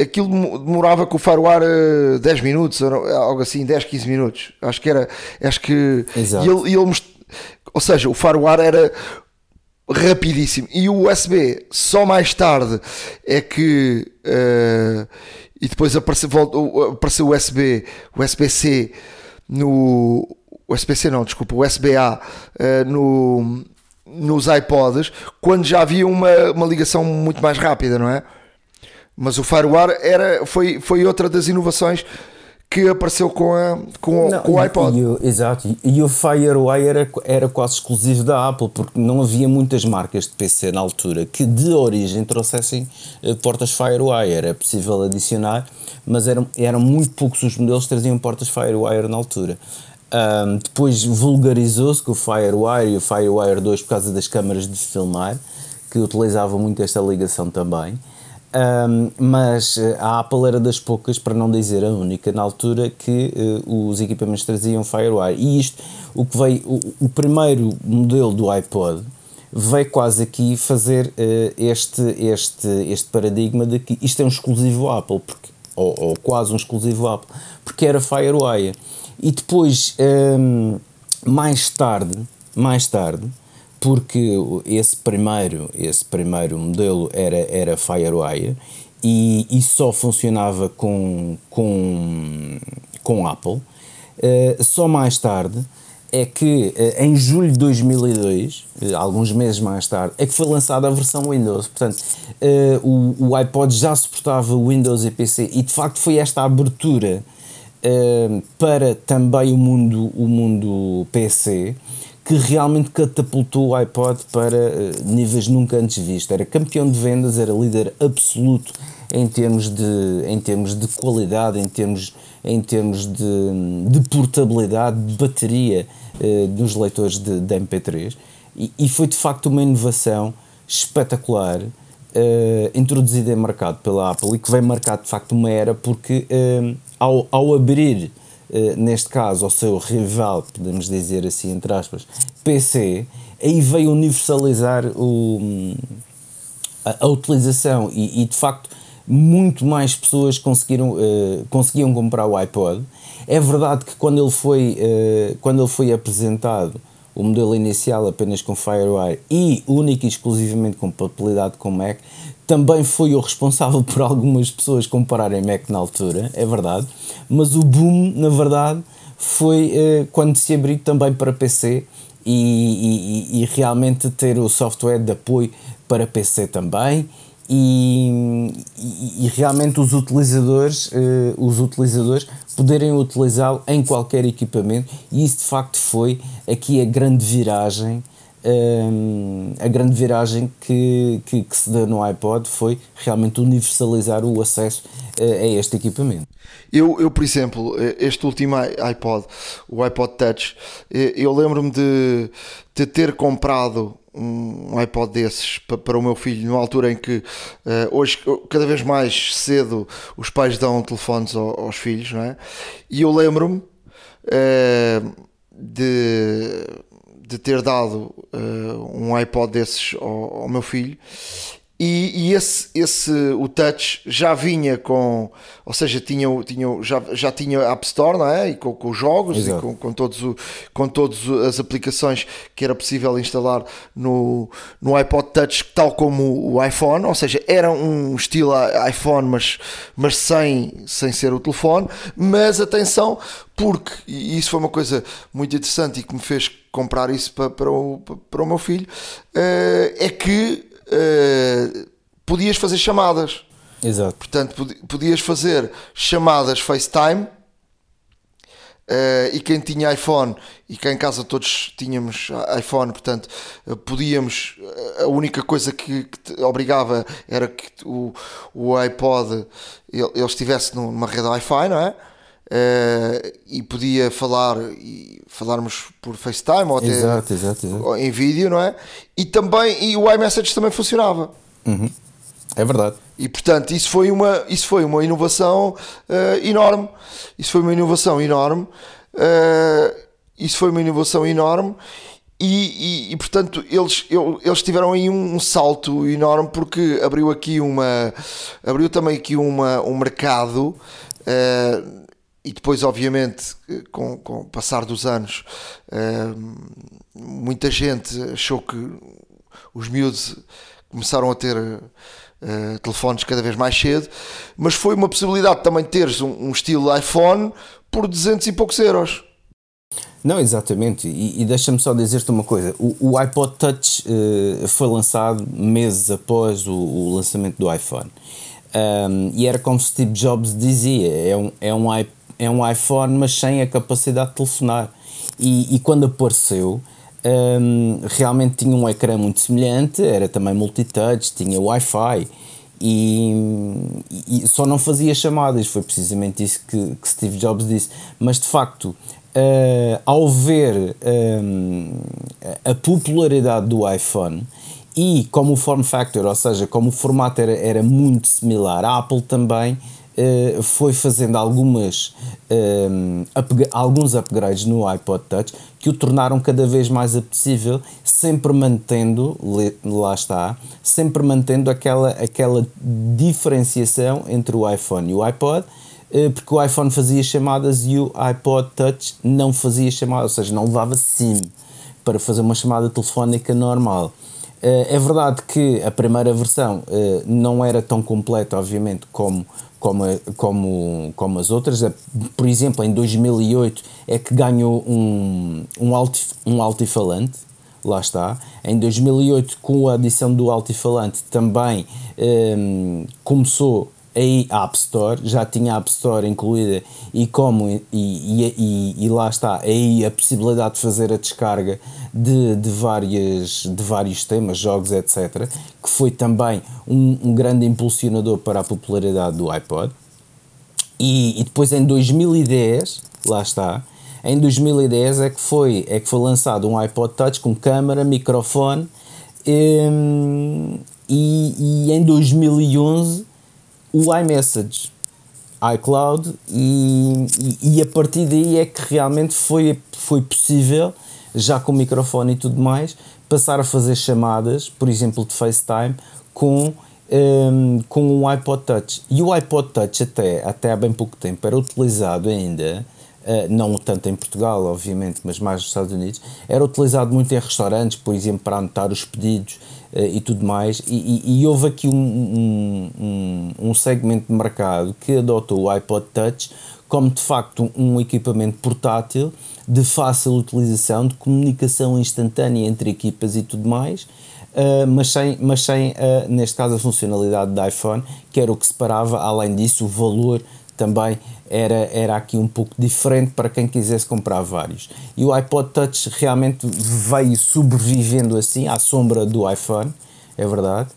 [SPEAKER 2] aquilo demorava com o FireWire uh, 10 minutos, algo assim, 10, 15 minutos. Acho que era. Acho que.
[SPEAKER 4] Exato.
[SPEAKER 2] E ele, ele most... Ou seja, o FireWire era rapidíssimo. E o USB, só mais tarde é que. Uh, e depois apareceu, voltou, apareceu o USB, o USB-C no. USB-C não, desculpa, o USB-A uh, no, nos iPods, quando já havia uma, uma ligação muito mais rápida, não é? Mas o FireWire era, foi, foi outra das inovações que apareceu com, a, com, não, com o iPod.
[SPEAKER 4] E, e, exato, e o FireWire era, era quase exclusivo da Apple, porque não havia muitas marcas de PC na altura que de origem trouxessem uh, portas FireWire. Era possível adicionar, mas eram, eram muito poucos os modelos que traziam portas FireWire na altura. Um, depois vulgarizou-se com o FireWire e o FireWire 2 por causa das câmaras de filmar, que utilizavam muito esta ligação também. Um, mas eh, a Apple era das poucas, para não dizer a única, na altura que uh, os equipamentos traziam FireWire. E isto, o que veio, o, o primeiro modelo do iPod veio quase aqui fazer uh, este, este, este paradigma de que isto é um exclusivo Apple, porque, ou, ou quase um exclusivo Apple, porque era FireWire. E depois, um, mais tarde, mais tarde, porque esse primeiro, esse primeiro modelo era, era FireWire e, e só funcionava com, com, com Apple. Uh, só mais tarde é que uh, em julho de 2002, uh, eh, alguns meses mais tarde, é que foi lançada a versão Windows. Portanto, o, o iPod já suportava Windows e PC e de facto foi esta abertura para também o mundo, o mundo PC que realmente catapultou o iPod para uh, níveis nunca antes vistos. Era campeão de vendas, era líder absoluto em termos de, em termos de qualidade, em termos, em termos de, de portabilidade, de bateria uh, dos leitores de, de MP3. E, e, foi de facto uma inovação espetacular. Uh, introduzida em mercado pela Apple e que vem marcar de facto uma era porque ao, ao abrir eh, neste caso ao seu rival, podemos dizer assim, entre aspas, PC, aí veio universalizar o, a, a utilização e, e, de facto muito mais pessoas conseguiram, uh, conseguiam comprar o iPod. É verdade que quando ele foi, uh, quando ele foi apresentado, o modelo inicial apenas com FireWire e única e exclusivamente com compatibilidade com Mac, também foi o responsável por algumas pessoas compararem Mac na altura, é verdade, mas o boom, na verdade, foi eh, quando se abriu também para PC e, e, e, realmente ter o software de apoio para PC também e, e realmente os utilizadores, eh, os utilizadores poderem utilizá-lo em qualquer equipamento e isso de facto foi aqui a grande viragem um, a grande viragem que, que, que, se deu no iPod foi realmente universalizar o acesso a, a este equipamento.
[SPEAKER 2] Eu, eu, por exemplo, este último iPod, o iPod Touch, eu lembro-me de, de ter comprado um iPod desses para, o meu filho, numa altura em que uh, hoje, cada vez mais cedo, os pais dão telefones aos, filhos, não é? E eu lembro-me uh, de de ter dado uh, um iPod desses ao, ao meu filho e, e, esse, esse, o Touch já vinha com, ou seja, tinha, tinha, já, já tinha App Store, não é? E com, com os jogos Exato. e com, com, todos o, com todas as aplicações que era possível instalar no, no iPod Touch, tal como o iPhone, ou seja, era um estilo iPhone, mas, mas sem, sem ser o telefone. Mas atenção, porque, e isso foi uma coisa muito interessante e que me fez comprar isso para, para, o, para o meu filho, uh, é que uh, podias fazer chamadas.
[SPEAKER 4] Exato.
[SPEAKER 2] Portanto, podias fazer chamadas FaceTime uh, e quem tinha iPhone e cá em casa todos tínhamos iPhone, portanto, uh, podíamos. A única coisa que, que obrigava era que o, o iPod ele, ele estivesse numa rede Wi-Fi, não é? Uh, e podia falar e falarmos por FaceTime ou até
[SPEAKER 4] exato, exato, exato.
[SPEAKER 2] em vídeo, não é? E também e o iMessage também funcionava.
[SPEAKER 4] Uhum. É verdade.
[SPEAKER 2] E portanto, isso foi uma, isso foi uma inovação uh, enorme. Isso foi uma inovação enorme. Uh, isso foi uma inovação enorme. e, e, e, portanto eles, eles tiveram aí um, um, salto enorme porque abriu aqui uma abriu também aqui uma, um mercado uh, e depois obviamente com, com o passar dos anos uh, muita gente achou que os miúdos começaram a ter uh, telefones cada vez mais cedo mas foi uma possibilidade também de teres um, um estilo iPhone por 200 e poucos euros
[SPEAKER 4] não, exatamente. E, e deixa-me só dizer-te uma coisa: o, o iPod Touch uh, foi lançado meses após o, o lançamento do iPhone. Um, e era como Steve Jobs dizia: é um, é, um, é um iPhone, mas sem a capacidade de telefonar. E, e quando apareceu, um, realmente tinha um ecrã muito semelhante, era também multitouch, tinha Wi-Fi. E, e, só não fazia chamadas, foi precisamente isso que, que Steve Jobs disse. Mas de facto, uh, ao ver um, a popularidade do iPhone e como o form factor, ou seja, como o formato era, era muito similar, a Apple também uh, foi fazendo algumas, um, up, alguns upgrades no iPod Touch que o tornaram cada vez mais apetecível, sempre mantendo, lá está, sempre mantendo aquela, aquela diferenciação entre o iPhone e o iPod eh, porque o iPhone fazia chamadas e o iPod Touch não fazia chamadas, ou seja, não levava SIM para fazer uma chamada telefónica normal. Eh, é verdade que a primeira versão eh, não era tão completa, obviamente, como, como, como, como as outras. Por exemplo, em 2008 é que ganhou um, um, alti, um altifalante, lá está. Em 2008, com a adição do altifalante, também um, começou aí a App Store, já tinha a App Store incluída e como e, e, e, e, lá está, aí a possibilidade de fazer a descarga de, de, várias, de vários temas, jogos, etc., que foi também um, um grande impulsionador para a popularidade do iPod. E, e depois em 2010, lá está, em 2010 é que foi, é que foi lançado um iPod Touch com câmera, microfone hum, e, e em 2011 o iMessage, iCloud e, e, e, a partir daí é que realmente foi, foi possível, já com microfone e tudo mais, passar a fazer chamadas, por exemplo, de FaceTime, com, um, com um iPod Touch. E o iPod Touch até, até há bem pouco tempo era utilizado ainda Uh, não tanto em Portugal, obviamente, mas mais nos Estados Unidos, era utilizado muito em restaurantes, por exemplo, para anotar os pedidos uh, e tudo mais. E, e, e houve aqui um, um, um, segmento de mercado que adotou o iPod Touch como de facto um equipamento portátil de fácil utilização, de comunicação instantânea entre equipas e tudo mais. Uh, mas sem, mas sem neste caso, a funcionalidade do iPhone, que era o que separava, além disso, o valor também era, era aqui um pouco diferente para quem quisesse comprar vários. E o iPod Touch realmente veio sobrevivendo assim à sombra do iPhone, é verdade.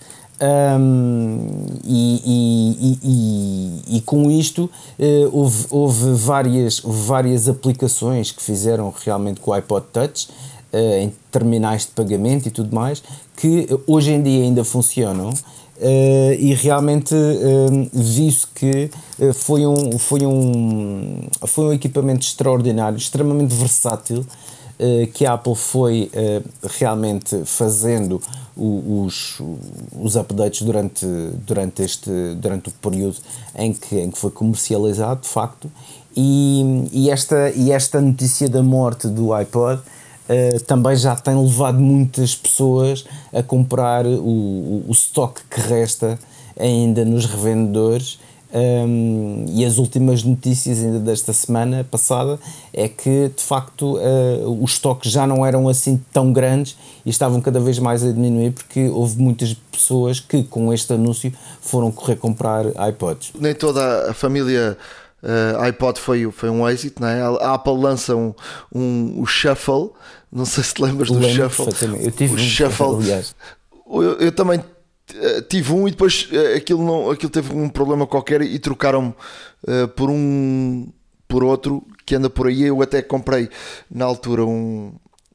[SPEAKER 4] Um, e, e, e, e, com isto uh, houve, houve várias, várias aplicações que fizeram realmente com o iPod Touch uh, em terminais de pagamento e tudo mais que hoje em dia ainda funcionam Uh, e realmente uh, vi-se que uh, foi, um, foi, um, foi um equipamento extraordinário, extremamente versátil, que a Apple foi realmente fazendo o, os, os updates durante, durante, este, durante o período em que, em que foi comercializado, de facto, e, e, esta, e esta notícia da morte do iPod uh, também já tem levado muitas pessoas a comprar o, o, o estoque que resta ainda nos revendedores. Um, e as últimas notícias ainda desta semana passada é que de facto uh, os estoques já não eram assim tão grandes e estavam cada vez mais a diminuir porque houve muitas pessoas que com este anúncio foram correr comprar iPods.
[SPEAKER 2] Nem toda a família uh, iPod foi, foi um êxito, não é? a Apple lança um, um, o Shuffle não sei se te lembras do
[SPEAKER 4] Lembro
[SPEAKER 2] Shuffle.
[SPEAKER 4] Eu tive o um Shuffle. [LAUGHS] Aliás.
[SPEAKER 2] Eu, eu, também tive um e depois eh, aquilo, não, aquilo teve um problema qualquer e trocaram-me uh, por um por outro que anda por aí. Eu até comprei na altura um,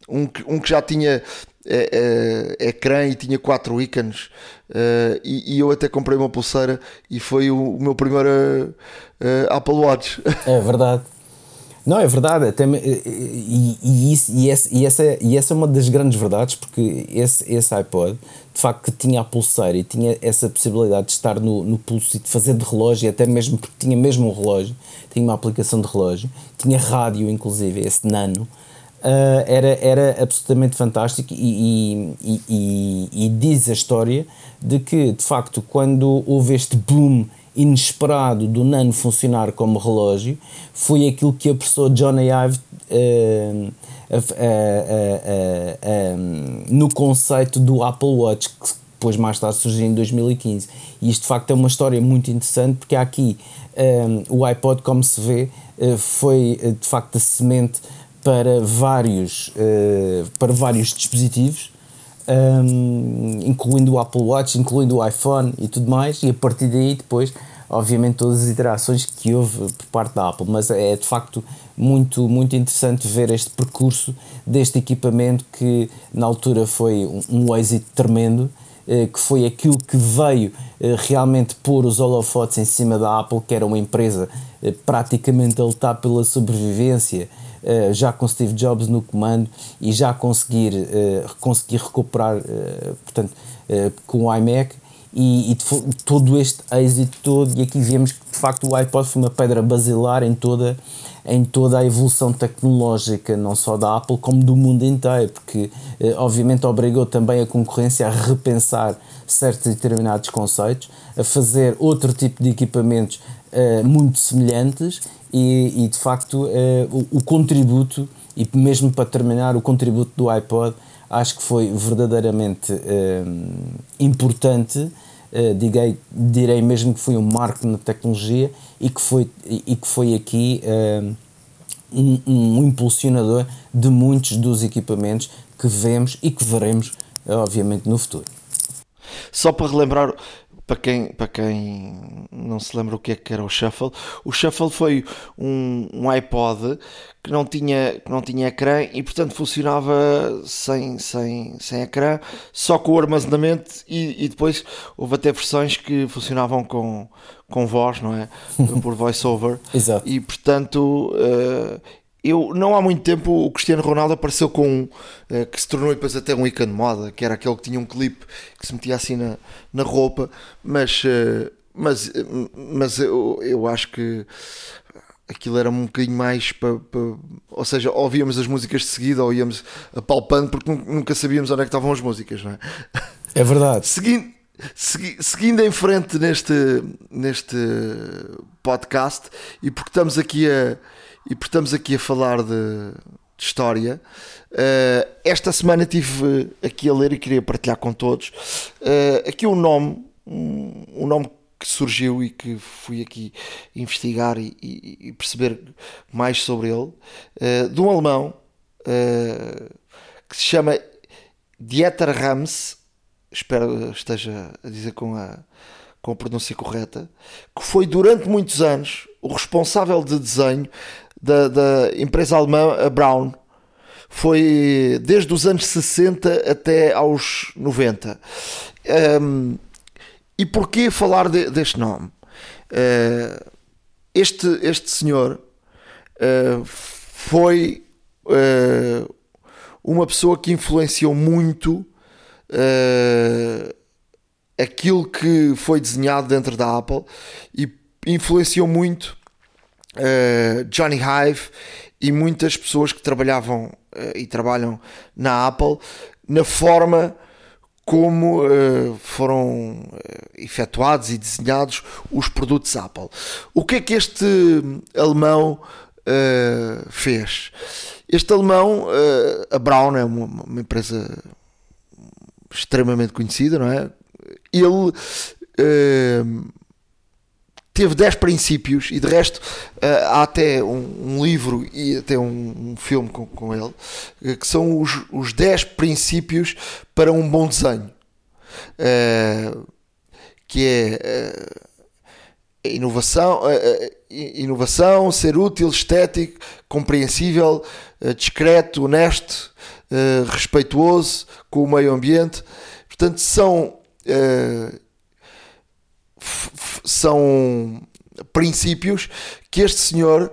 [SPEAKER 2] um, um que já tinha é, é, ecrã e tinha quatro ícones uh, e, e, eu até comprei uma pulseira e foi o, o meu primeiro uh, Apple Watch.
[SPEAKER 4] É verdade. Não, é verdade, até, e, e, isso, e, essa, e, essa, e essa é uma das grandes verdades, porque esse, esse iPod, de facto, que tinha a pulseira e tinha essa possibilidade de estar no, no pulso e de fazer de relógio, até mesmo porque tinha mesmo um relógio, tinha uma aplicação de relógio, tinha rádio, inclusive, esse nano, uh, era, era absolutamente fantástico e, e, e, e diz a história de que, de facto, quando houve este boom inesperado do Nano funcionar como relógio foi aquilo que apressou Johnny Ive uh, uh, uh, no conceito do Apple Watch, que depois mais tarde surgiu em 2015. E isto de facto é uma história muito interessante porque aqui um, o iPod, como se vê, eh, foi eh, de facto a semente para vários, eh, para vários dispositivos um, incluindo o Apple Watch, incluindo o iPhone e tudo mais, e a partir daí depois, obviamente, todas as interações que houve por parte da Apple, mas é de facto muito, muito interessante ver este percurso deste equipamento que na altura foi um, um êxito tremendo, eh, que foi aquilo que veio eh, realmente pôr os holofotes em cima da Apple, que era uma empresa eh, praticamente a lutar pela sobrevivência, eh, já com Steve Jobs no comando e já conseguir, uh, conseguir recuperar, uh, portanto, com o iMac e, e todo este êxito todo, e aqui vemos que de facto o iPod foi uma pedra basilar em toda, em toda a evolução tecnológica, não só da Apple, como do mundo inteiro, porque obviamente obrigou também a concorrência a repensar certos determinados conceitos, a fazer outro tipo de equipamentos muito semelhantes e, e de facto uh, o, o, contributo, e mesmo para terminar, o contributo do iPod acho que foi verdadeiramente uh, importante. Uh, direi, direi mesmo que foi um marco na tecnologia e que foi, e que foi aqui um, um impulsionador de muitos dos equipamentos que vemos e que veremos, obviamente, no futuro.
[SPEAKER 2] Só para relembrar, para quem, para quem não se lembra o que é que era o Shuffle, o Shuffle foi um, um iPod que não tinha, que não tinha ecrã e portanto funcionava sem, sem, sem ecrã, só com o armazenamento e, e depois houve até versões que funcionavam com, com voz, não é? [LAUGHS] Por voiceover.
[SPEAKER 4] Exato.
[SPEAKER 2] E portanto uh, eu não há muito tempo o Cristiano Ronaldo apareceu com um uh, que se tornou depois até um ícone de moda, que era aquele que tinha um clipe que se metia assim na, na roupa, mas, uh, mas, mas eu, eu acho que aquilo era um bocadinho mais para, ou seja, ouvíamos as músicas de seguida ou íamos apalpando porque nunca sabíamos onde é que estavam as músicas, não é?
[SPEAKER 4] É verdade. [LAUGHS]
[SPEAKER 2] Seguindo, segui, seguindo em frente neste, neste podcast e porque estamos aqui a e por estamos aqui a falar de, de história. Uh, esta semana estive aqui a ler e queria partilhar com todos uh, aqui um nome, um, um, nome que surgiu e que fui aqui investigar e, e, e perceber mais sobre ele, uh, de um alemão que se chama Dieter Rams, espero esteja a dizer com a, com a pronúncia correta, que foi durante muitos anos o responsável de desenho da, da empresa alemã Brown. Foi desde os anos 60 até aos 90. Um, e porquê falar de, deste nome? Uh, este, este senhor uh, foi uh, uma pessoa que influenciou muito aquilo que foi desenhado dentro da Apple e influenciou muito uh, Johnny Hive e muitas pessoas que trabalhavam uh, e trabalham na Apple na forma como uh, foram efetuados e desenhados os produtos Apple. O que é que este alemão fez? Este alemão, a Brown é uma, uma, empresa extremamente conhecida, não é? Ele teve 10 princípios e de resto uh, há até um, um, livro e até um, um filme com, com ele uh, que são os, os 10 princípios para um bom desenho uh, que é inovação, inovação, ser útil, estético, compreensível, discreto, honesto, respeituoso com o meio ambiente. Portanto, são são princípios que este senhor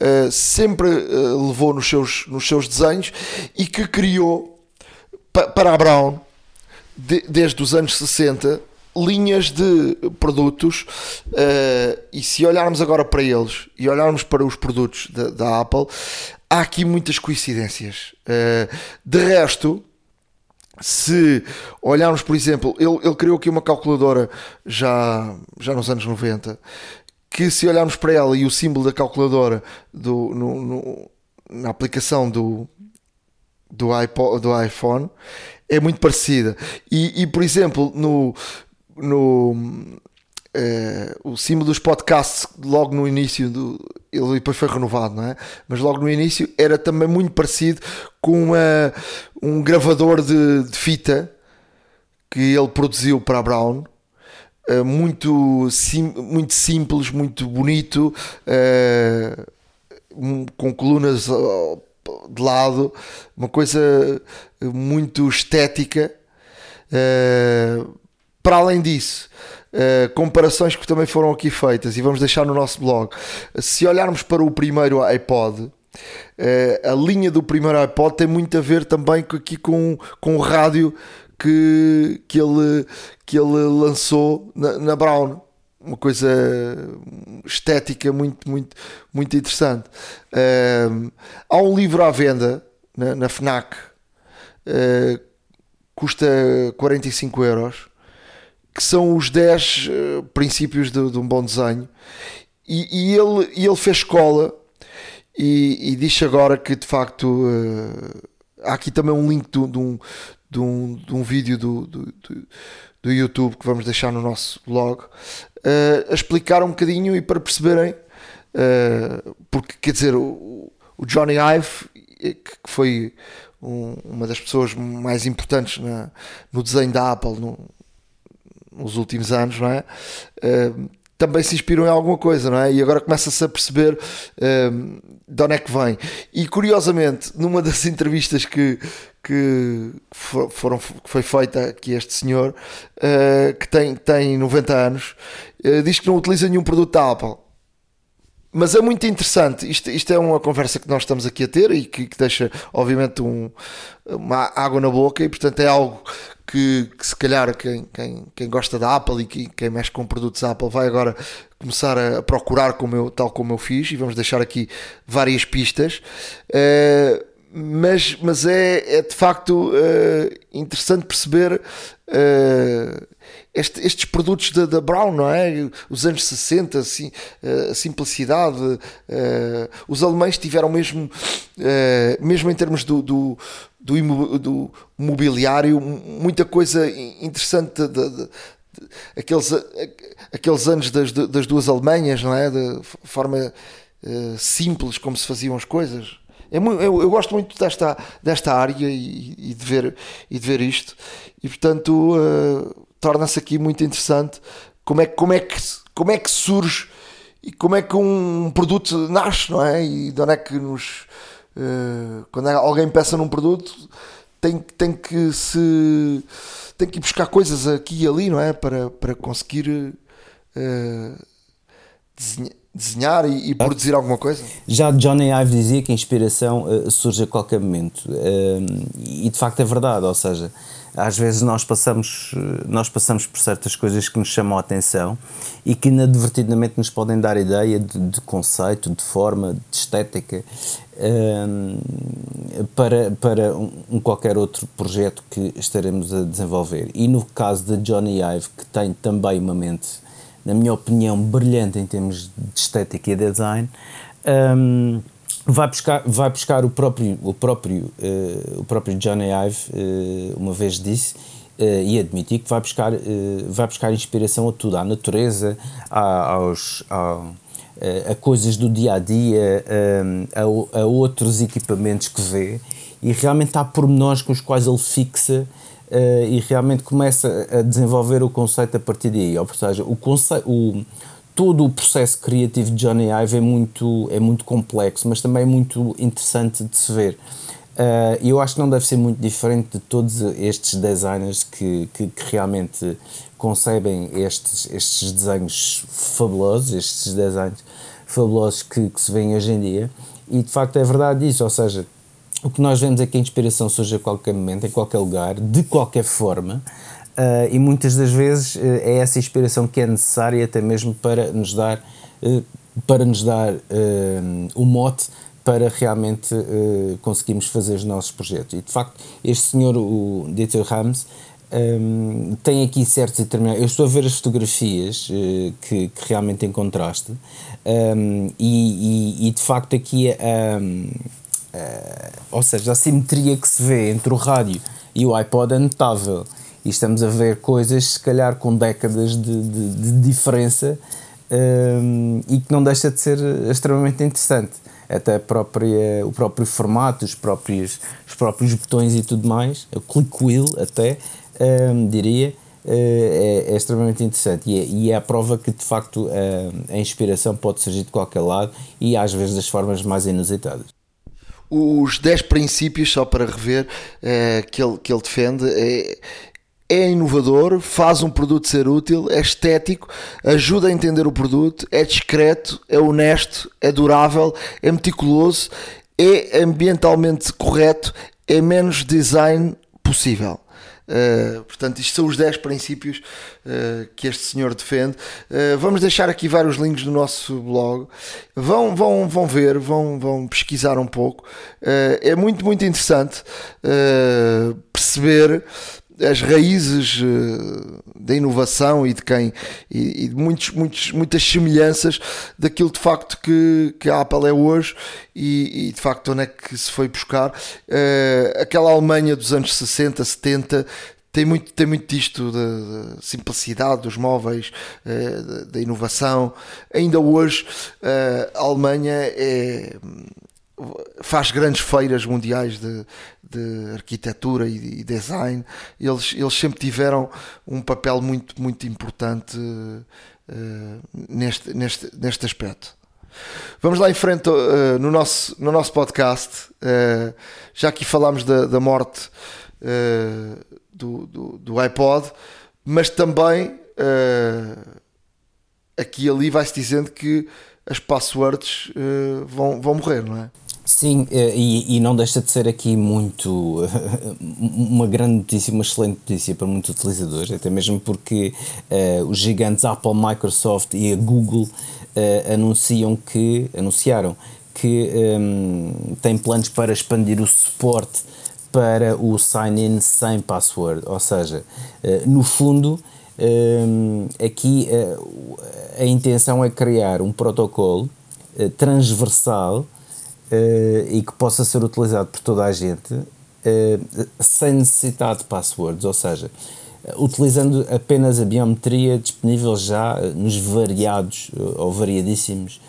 [SPEAKER 2] uh, sempre uh, levou nos seus, nos seus desenhos e que criou pa para a Brown, de, desde os anos 60, linhas de produtos uh, e se olharmos agora para eles e olharmos para os produtos da, da Apple, há aqui muitas coincidências. De resto, se olharmos, por exemplo, ele, ele criou aqui uma calculadora já, já nos anos 90, que se olharmos para ela e o símbolo da calculadora do, no, no, na aplicação do, do, iPod, do iPhone é muito parecida. E, e por exemplo, no, no uh, o símbolo dos podcasts logo no início do ele depois foi renovado, não é? Mas logo no início era também muito parecido com uma, um gravador de, de fita que ele produziu para a Brown. Uh, muito, sim, muito simples, muito bonito, uh, com colunas de lado, uma coisa muito estética. Para além disso, uh, comparações que também foram aqui feitas e vamos deixar no nosso blog. Se olharmos para o primeiro iPod, uh, a linha do primeiro iPod tem muito a ver também aqui com, com o rádio que, que, ele, que ele lançou na, na Brown uma coisa estética muito, muito, muito interessante. Uh, há um livro à venda na, na FNAC, uh, custa 45 euros que são os 10 uh, eh, princípios de, de, um bom desenho. E, e, ele, e ele fez escola e, e diz agora que de facto uh, há aqui também um link de, de, um, de, um, de um vídeo do, do, do, YouTube que vamos deixar no nosso blog uh, a explicar um bocadinho e para perceberem porque quer dizer o, o Johnny Ive que foi um, uma das pessoas mais importantes na, no desenho da Apple no, nos últimos anos, não é? Uh, também se inspiram em alguma coisa, não é? E agora começa-se a perceber uh, de onde é que vem. E curiosamente, numa das [LAUGHS] entrevistas que, que, foram, que foi feita aqui este senhor, uh, que tem, tem 90 anos, uh, diz que não utiliza nenhum produto da Apple. Mas é muito interessante, isto, isto é uma conversa que nós estamos aqui a ter e que, que deixa, obviamente, um, uma água na boca, e portanto é algo que, que, se calhar quem, quem, quem gosta da Apple e quem, quem mexe com produtos Apple vai agora começar a procurar como eu, tal como eu fiz e vamos deixar aqui várias pistas. Uh, mas, mas é, é de facto uh, interessante perceber uh, este, estes produtos da, da, Brown, não é? Os anos 60, assim, a simplicidade. os alemães tiveram mesmo, mesmo em termos do, do do, do mobiliário, muita coisa interessante de, de, aqueles, aqueles anos das, das duas Alemanhas, não é? De forma uh, simples como se faziam as coisas. É muito, eu, eu, gosto muito desta, desta área e, e, de ver, e de ver isto, e portanto uh, torna-se aqui muito interessante como é, como, é que, como é que surge e como é que um produto nasce, não é? E de onde é que nos Uh, quando alguém peça num produto, tem, tem que se tem que ir buscar coisas aqui e ali, não é? Para, para conseguir uh, desenhar, desenhar e, e, produzir alguma coisa.
[SPEAKER 4] Já Johnny Ive dizia que a inspiração uh, surge a qualquer momento. e de facto é verdade, ou seja, às vezes nós passamos, nós passamos por certas coisas que nos chamam a atenção e que inadvertidamente nos podem dar ideia de, de conceito, de forma, de estética um, para, para um, qualquer outro projeto que estaremos a desenvolver. E no caso de Johnny Ive, que tem também uma mente, na minha opinião, brilhante em termos de estética e design, um, vai buscar, vai buscar o próprio, o próprio, uh, o próprio Johnny Ive, uh, uma vez disse, uh, e admiti que vai buscar, vai buscar inspiração a tudo, à natureza, à, aos, à, a coisas do dia a dia, a, a, outros equipamentos que vê, e realmente há pormenores com os quais ele fixa e realmente começa a desenvolver o conceito a partir daí. Ou seja, o conceito. Todo o processo criativo de Johnny Ive é muito, é muito complexo, mas também é muito interessante de se ver. Uh, eu acho que não deve ser muito diferente de todos estes designers que, que, que, realmente concebem estes, estes desenhos fabulosos, estes designs fabulosos que, que se vêem hoje em dia. E de facto é verdade isso, ou seja, o que nós vemos é que a inspiração surge a qualquer momento, em qualquer lugar, de qualquer forma, uh, e muitas das vezes uh, é essa inspiração que é necessária até mesmo para nos dar, uh, para nos dar o mote para realmente conseguirmos fazer os nossos projetos. E de facto, este senhor, o Dieter Rams, um, tem aqui certos determinados. Eu estou a ver as fotografias uh, que, que, realmente encontraste um, e, e, e, de facto aqui um, uh, ou seja, a simetria que se vê entre o rádio e o iPod é notável e estamos a ver coisas se calhar com décadas de, de, de diferença e que não deixa de ser extremamente interessante até própria, o próprio formato, os próprios, os próprios botões e tudo mais, o click wheel até, um, diria, uh, é, é, extremamente interessante e é, e é, a prova que de facto uh, a inspiração pode surgir de qualquer lado e às vezes das formas mais inusitadas.
[SPEAKER 2] Os 10 princípios, só para rever, uh, que, ele, que ele defende, é, inovador, faz um produto ser útil, é estético, ajuda a entender o produto, é discreto, é honesto, é durável, é meticuloso, é ambientalmente correto, é menos design possível. Uh, portanto, isto são os 10 princípios uh, que este senhor defende. Uh, vamos deixar aqui vários links no nosso blog. Vão, vão, vão ver, vão, vão pesquisar um pouco. é muito, muito interessante perceber as raízes uh, da inovação e de quem e, de muitos, muitos, muitas semelhanças daquilo de facto que, que a Apple é hoje e, e de facto onde é que se foi buscar uh, aquela Alemanha dos anos 60, 70 tem muito, tem muito disto da, simplicidade dos móveis, uh, da, inovação. Ainda hoje a Alemanha é, faz grandes feiras mundiais de, de arquitetura e, design, eles, eles sempre tiveram um papel muito, muito importante uh, neste, neste, neste aspecto. Vamos lá em frente uh, no, nosso, no nosso podcast. Uh, já aqui falámos da, da morte do, do, do, iPod, mas também aqui e ali vai-se dizendo que as passwords vão, vão morrer, não é?
[SPEAKER 4] Sim, eh, e, e, não deixa de ser aqui muito [LAUGHS] uma grande notícia, uma excelente notícia para muitos utilizadores, até mesmo porque uh, os gigantes Apple, Microsoft e a Google uh, anunciam que anunciaram que um, ehm, têm planos para expandir o suporte para o sign-in sem password, ou seja, uh, no fundo um, ehm, aqui a intenção é criar um protocolo transversal e que possa ser utilizado por toda a gente uh, sem necessidade de passwords, ou seja, utilizando apenas a biometria disponível já nos variados ou variadíssimos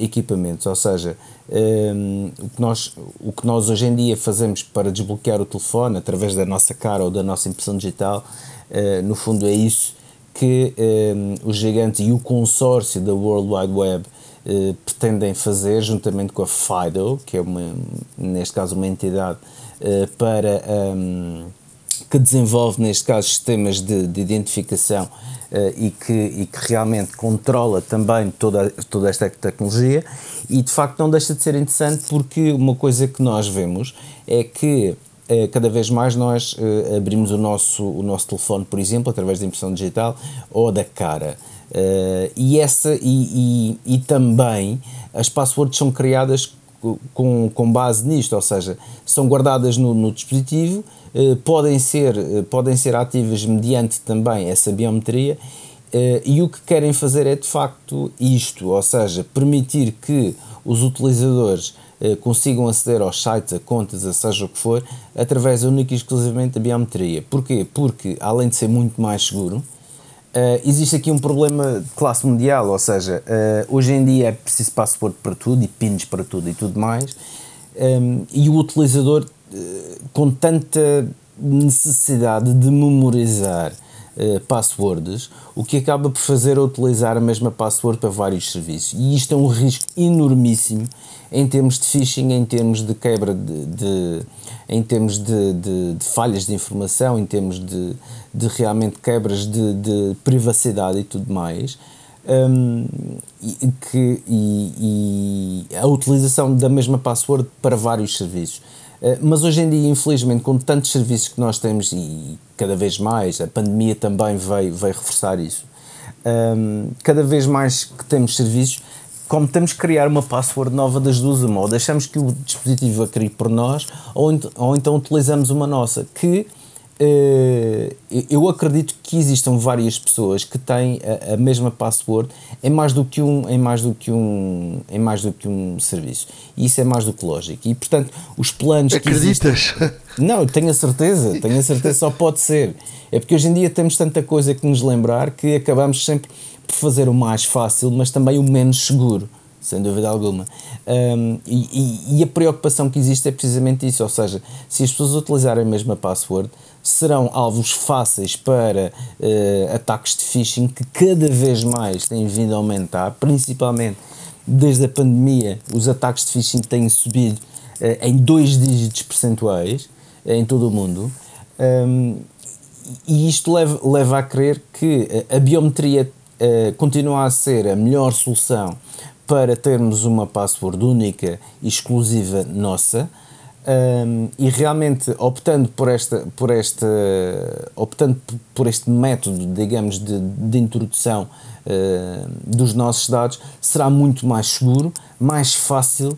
[SPEAKER 4] equipamentos, ou seja, um, o, que nós, o que nós hoje em dia fazemos para desbloquear o telefone através da nossa cara ou da nossa impressão digital, uh, no fundo é isso que um, os gigantes e o consórcio da World Wide Web eh, pretendem fazer, juntamente com a FIDO, que é uma, neste caso uma entidade uh, para um, ehm, que desenvolve neste caso sistemas de, de identificação uh, e, que, e que realmente controla também toda, toda esta tecnologia e de facto não deixa de ser interessante porque uma coisa que nós vemos é que cada vez mais nós abrimos o nosso, o nosso telefone, por exemplo, através da impressão digital ou da cara. Uh, e, essa, e, e, e, também as passwords são criadas com, com base nisto, ou seja, são guardadas no, no dispositivo, uh, podem, ser, uh, podem ser ativas mediante também essa biometria e o que querem fazer é de facto isto, ou seja, permitir que os utilizadores consigam aceder aos sites, a contas, a seja o que for, através única e exclusivamente da biometria. Porquê? Porque além de ser muito mais seguro, Uh, existe aqui um problema de classe mundial, ou seja, uh, hoje em dia é preciso password para tudo e pins para tudo e tudo mais, um, ehm, e o utilizador uh, com tanta necessidade de memorizar passwords, o que acaba por fazer é utilizar a mesma password para vários serviços. E isto é um risco enormíssimo em termos de phishing, em termos de quebra de, de em termos de, de, de, falhas de informação, em termos de, de realmente quebras de, de privacidade e tudo mais. um, e, que, e, e, a utilização da mesma password para vários serviços. Uh, mas hoje em dia, infelizmente, com tantos serviços que nós temos e cada vez mais, a pandemia também veio, veio reforçar isso. Um, cada vez mais que temos serviços, como temos que criar uma password nova das duas, uma, ou deixamos que o dispositivo a crie por nós, ou, ou então utilizamos uma nossa, que Uh, eu acredito que existam várias pessoas que têm a, a, mesma password em mais do que um em mais do que um em mais do que um serviço. E isso é mais do que lógico. E portanto os planos
[SPEAKER 2] acreditas?
[SPEAKER 4] que existem, não tenho a certeza tenho a certeza só pode ser. É porque hoje em dia temos tanta coisa que nos lembrar que acabamos sempre por fazer o mais fácil mas também o menos seguro sem dúvida alguma. Um, e, e, a preocupação que existe é precisamente isso, ou seja, se as pessoas utilizarem a mesma password, serão alvos fáceis para uh, ataques de phishing que cada vez mais têm vindo a aumentar, principalmente desde a pandemia, os ataques de phishing têm subido uh, em dois dígitos percentuais uh, em todo o mundo. Um, e isto leva, leva a crer que a biometria continua a ser a melhor solução para termos uma password única e exclusiva nossa. Um, e realmente optando por esta por esta optando por este método digamos de, de introdução uh, dos nossos dados será muito mais seguro mais fácil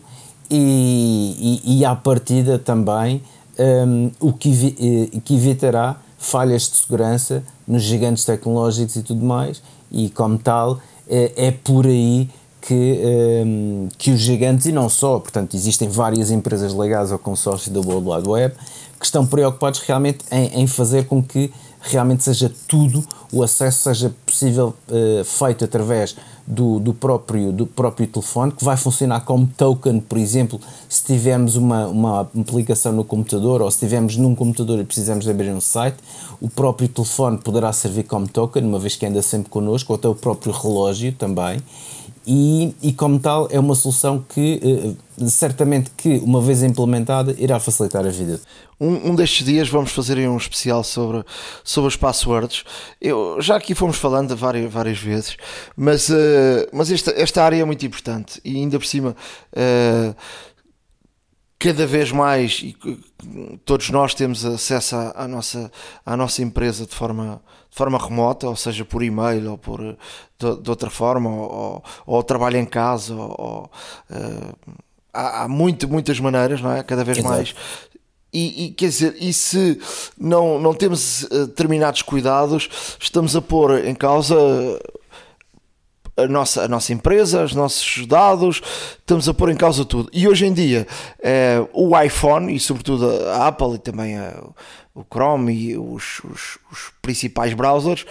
[SPEAKER 4] e, e, e à partida também um, o que, eh, que evitará falhas de segurança nos gigantes tecnológicos e tudo mais e como tal é, é por aí que, um, ehm, que os gigantes, e não só, portanto, existem várias empresas ligadas ao consórcio da World Wide Web que estão preocupados realmente em, em fazer com que realmente seja tudo, o acesso seja possível uh, feito através do, do, próprio, do próprio telefone, que vai funcionar como token, por exemplo, se tivermos uma, uma aplicação no computador ou se tivermos num computador e precisamos abrir um site, o próprio telefone poderá servir como token, uma vez que anda sempre connosco, ou até o próprio relógio também e, e como tal é uma solução que uh, certamente que uma vez implementada irá facilitar a vida.
[SPEAKER 2] Um, um, destes dias vamos fazer um especial sobre, sobre as passwords. Eu, já aqui fomos falando várias, várias vezes, mas, uh, mas esta, esta área é muito importante e ainda por cima uh, cada vez mais e todos nós temos acesso à, à, nossa, à nossa empresa de forma, de forma remota, ou seja, por e-mail ou por, de, de outra forma, ou, ou, trabalho em casa, ou, uh, há, há muito, muitas maneiras, não é? Cada vez Exato. mais. E, e, quer dizer, e se não, não temos eh, determinados cuidados, estamos a pôr em causa a nossa, a nossa empresa, os nossos dados, estamos a pôr em causa tudo. E hoje em dia, é, o iPhone e sobretudo a Apple e também a, o Chrome e os, os, os, principais browsers,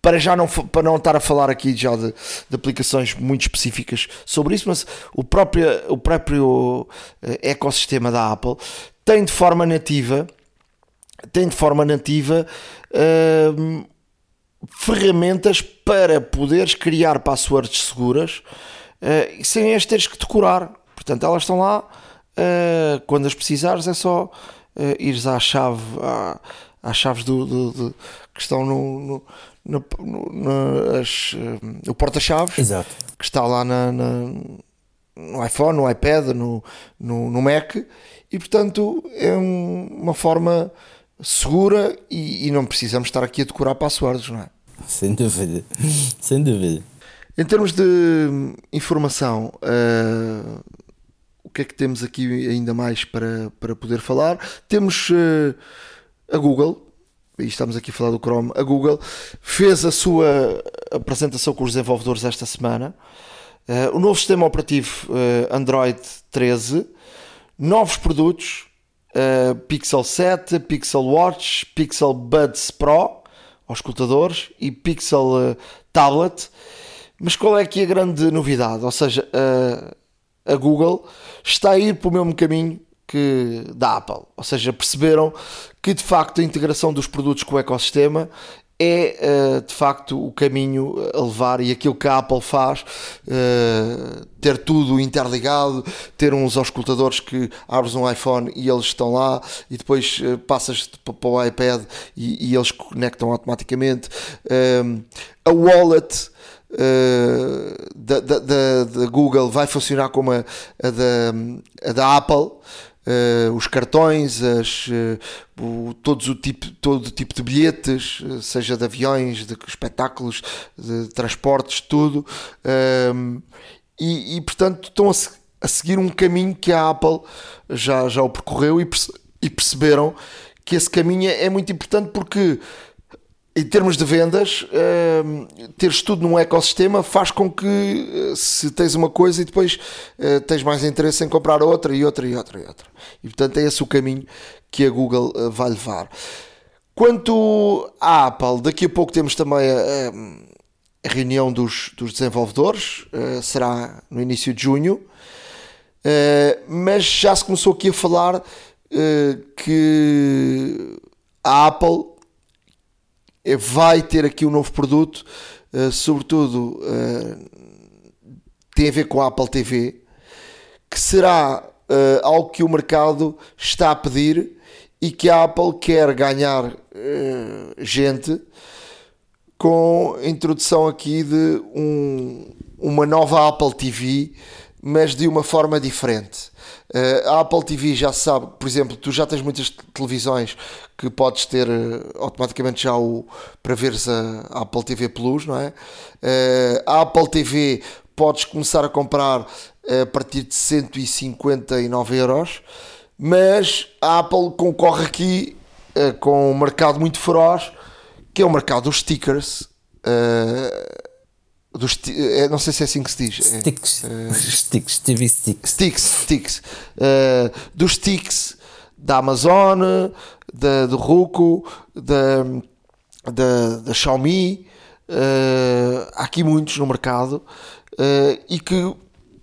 [SPEAKER 2] para já não, para não estar a falar aqui já de, de aplicações muito específicas sobre isso, mas o próprio, o próprio eh, ecossistema da Apple tem de forma nativa tem de forma nativa uh, ferramentas para poderes criar passwords seguras uh, sem as teres que decorar. Portanto, elas estão lá, uh, quando as precisares é só uh, ires à chave, à, às chaves do, do, do, que estão no, no, no, no as, uh, o porta-chaves que está lá na, na, no iPhone, no iPad, no, no, no Mac e portanto é um, uma forma segura e, e, não precisamos estar aqui a decorar passwords, não é? [LAUGHS]
[SPEAKER 4] Sem dúvida, sem dúvida.
[SPEAKER 2] Em termos de informação, uh, o que é que temos aqui ainda mais para, para poder falar? Temos uh, a Google, e estamos aqui a falar do Chrome, a Google fez a sua apresentação com os desenvolvedores esta semana. Uh, o novo sistema operativo Android 13, novos produtos, Pixel 7, Pixel Watch, Pixel Buds Pro, aos escutadores e Pixel uh, Tablet. Mas qual é aqui a grande novidade? Ou seja, uh, a Google está a ir para o mesmo caminho que da Apple. Ou seja, perceberam que de facto a integração dos produtos com o ecossistema é uh, de facto o caminho a levar e aquilo que a Apple faz, uh, ter tudo interligado, ter uns auscultadores que abres um iPhone e eles estão lá e depois uh, passas para o iPad e, eles conectam automaticamente. a wallet da, da, da, da, Google vai funcionar como a, a, da, a da Apple. Uh, os cartões, as, uh, o, todos o tipo, todo o tipo de bilhetes, uh, seja de aviões, de espetáculos, de transportes, tudo. Ehm, e, e, portanto estão a, a, seguir um caminho que a Apple já, já o percorreu e, perce, e perceberam que esse caminho é muito importante porque em termos de vendas, uh, teres tudo num ecossistema faz com que uh, se tens uma coisa e depois uh, tens mais interesse em comprar outra e outra e outra e outra. E portanto é esse o caminho que a Google uh, vai levar. Quanto à Apple, daqui a pouco temos também a, a reunião dos, dos desenvolvedores, será no início de junho, mas já se começou aqui a falar que a Apple vai ter aqui um novo produto, uh, sobretudo uh, tem a ver com a Apple TV, que será uh, algo que o mercado está a pedir e que a Apple quer ganhar gente com a introdução aqui de um, uma nova Apple TV, mas de uma forma diferente. Uh, a Apple TV já sabe, por exemplo, tu já tens muitas televisões que podes ter uh, automaticamente já o para veres a, a, Apple TV Plus, não é? Uh, a Apple TV podes começar a comprar a partir de 159 euros, mas a Apple concorre aqui com um mercado muito feroz, que é o mercado dos stickers. Dos, é, não sei se é assim que se diz.
[SPEAKER 4] Sticks. É, sticks, TV sticks.
[SPEAKER 2] Sticks, sticks. Uh, dos sticks da Amazon, da, do Roku, da, da, da Xiaomi. Uh, há aqui muitos no mercado uh, e que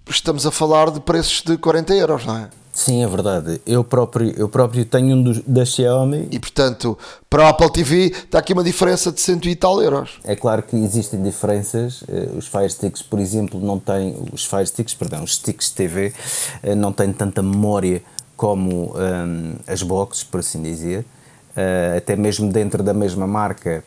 [SPEAKER 2] estamos a falar de preços de 40 euros, não é?
[SPEAKER 4] Sim, é verdade. Eu próprio, eu próprio tenho um dos, da Xiaomi.
[SPEAKER 2] E portanto, para a Apple TV está aqui uma diferença de cento e tal euros.
[SPEAKER 4] É claro que existem diferenças. Eh, os Fire Sticks, por exemplo, não têm. Os Fire Sticks, perdão, os Sticks TV eh, não têm tanta memória como um, as boxes, por assim dizer. Uh, até mesmo dentro da mesma marca.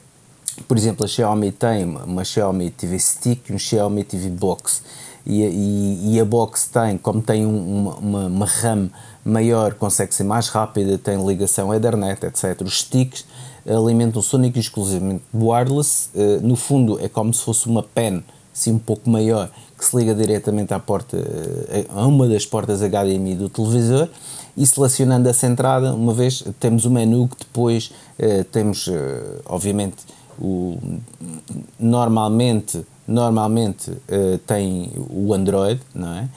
[SPEAKER 4] Por exemplo, a Xiaomi tem uma Xiaomi TV Stick e um Xiaomi TV Box e, e, e a box tem, como tem um, uma, uma, RAM maior, consegue ser mais rápida, tem ligação Ethernet, etc. Os sticks alimentam-se único e exclusivamente wireless, uh, no fundo é como se fosse uma pen, assim um pouco maior, que se liga diretamente à porta, uh, a uma das portas HDMI do televisor e selecionando essa entrada, uma vez temos o menu que depois uh, temos, obviamente, o, normalmente normalmente uh, tem o Android, não é?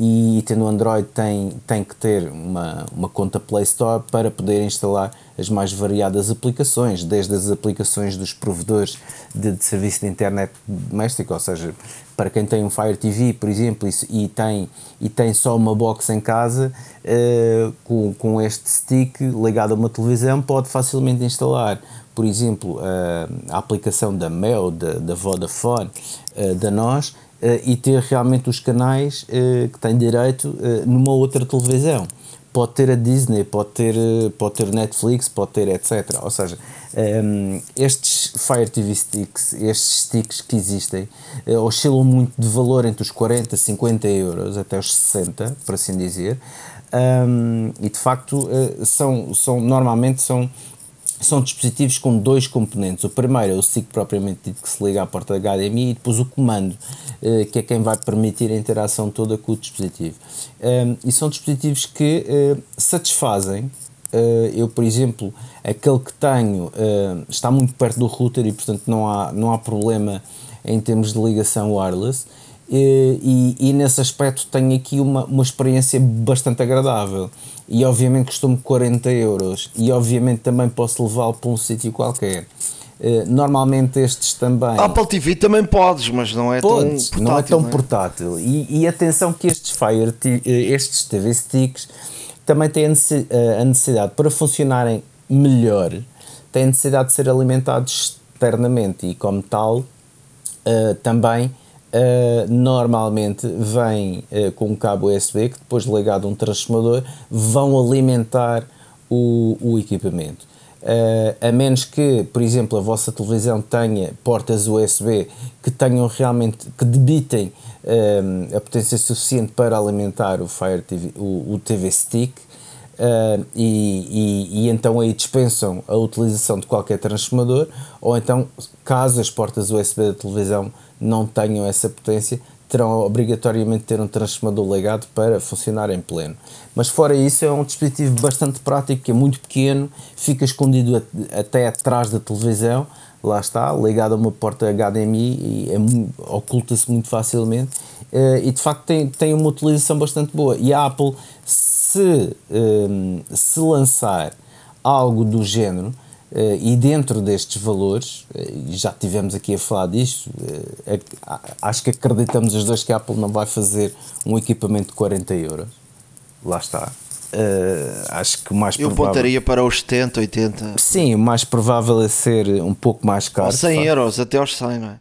[SPEAKER 4] E tendo o Android tem, tem que ter uma, uma conta Play Store para poder instalar as mais variadas aplicações, desde as aplicações dos provedores de, de serviço de internet doméstico, ou seja, para quem tem um Fire TV, por exemplo, e, tem, e tem só uma box em casa, uh, com, com este stick ligado a uma televisão, pode facilmente instalar. Por exemplo, a aplicação da Mel, da, da Vodafone, eh, da eh, e ter realmente os canais eh, que têm direito numa outra televisão. Pode ter a Disney, pode ter, pode ter Netflix, pode ter etc. Ou seja, estes Fire TV Sticks, estes sticks que existem, oscilam muito de valor entre os 40, 50 euros até os 60, por assim dizer. e de facto são, são normalmente são são dispositivos com dois componentes. O primeiro é o SIC propriamente dito que se liga à porta HDMI e depois o comando, eh, que é quem vai permitir a interação toda com o dispositivo. E são dispositivos que eh, satisfazem. Eh, eu, por exemplo, aquele que tenho está muito perto do router e, portanto, não há, não há problema em termos de ligação wireless. E, e, e nesse aspecto tenho aqui uma, uma experiência bastante agradável e obviamente custou-me 40 euros e obviamente também posso levá-lo para um sítio qualquer. Uh, normalmente estes também.
[SPEAKER 2] Apple TV também podes, mas não é podes, tão portátil.
[SPEAKER 4] Não é tão é? portátil. E, e, atenção que estes Fire, eh, estes TV Sticks também têm a necessidade, para funcionarem melhor, têm necessidade de ser alimentados externamente e como tal uh, também Uh, normalmente vem uh, com um cabo USB que depois ligado a um transformador vão alimentar o, o equipamento. Uh, a menos que, por exemplo, a vossa televisão tenha portas USB que tenham realmente, que debitem a potência suficiente para alimentar o Fire TV, o, o TV Stick, uh, e, e, e, então aí dispensam a utilização de qualquer transformador, ou então, caso as portas USB da televisão não tenham essa potência, terão obrigatoriamente ter um transformador legado para funcionar em pleno. Mas fora isso é um dispositivo bastante prático, é muito pequeno, fica escondido até atrás da televisão, lá está, ligado a uma porta HDMI e é, oculta-se muito facilmente uh, e de facto tem, tem uma utilização bastante boa. E a Apple, se, um, eh, se lançar algo do género, e dentro destes valores, uh, já tivemos aqui a falar disto, uh, acho que acreditamos os dois que a Apple não vai fazer um equipamento de 40 euros. Lá está. acho que o mais
[SPEAKER 2] Eu
[SPEAKER 4] provável.
[SPEAKER 2] pontaria para os 70, 80.
[SPEAKER 4] Sim, o mais provável é ser um pouco mais caro. Ou
[SPEAKER 2] 100 euros, até aos 100, não
[SPEAKER 4] é?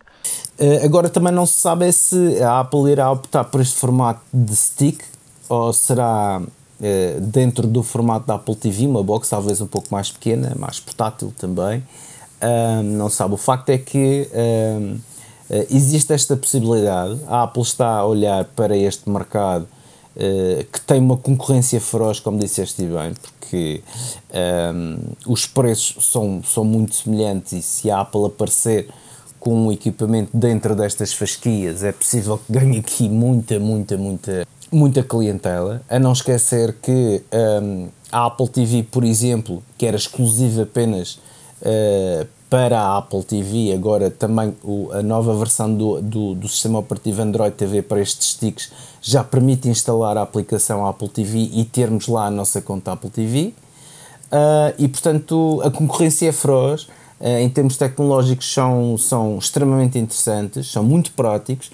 [SPEAKER 4] agora também não se sabe é se a Apple irá optar por este formato de stick ou será eh, dentro do formato da Apple TV, uma box talvez um pouco mais pequena, mais portátil também. não sabe. O facto é que uh, existe esta possibilidade. A Apple está a olhar para este mercado uh, que tem uma concorrência feroz, como disseste bem, porque os preços são, são muito semelhantes e se a Apple aparecer com um equipamento dentro destas fasquias, é possível que ganhe aqui muita, muita, muita muita clientela, a não esquecer que um, a Apple TV, por exemplo, que era exclusiva apenas uh, para a Apple TV, agora também o, a nova versão do, do, do, sistema operativo Android TV para estes sticks já permite instalar a aplicação Apple TV e termos lá a nossa conta Apple TV. Uh, e portanto a concorrência é feroz, uh, em termos tecnológicos são, são extremamente interessantes, são muito práticos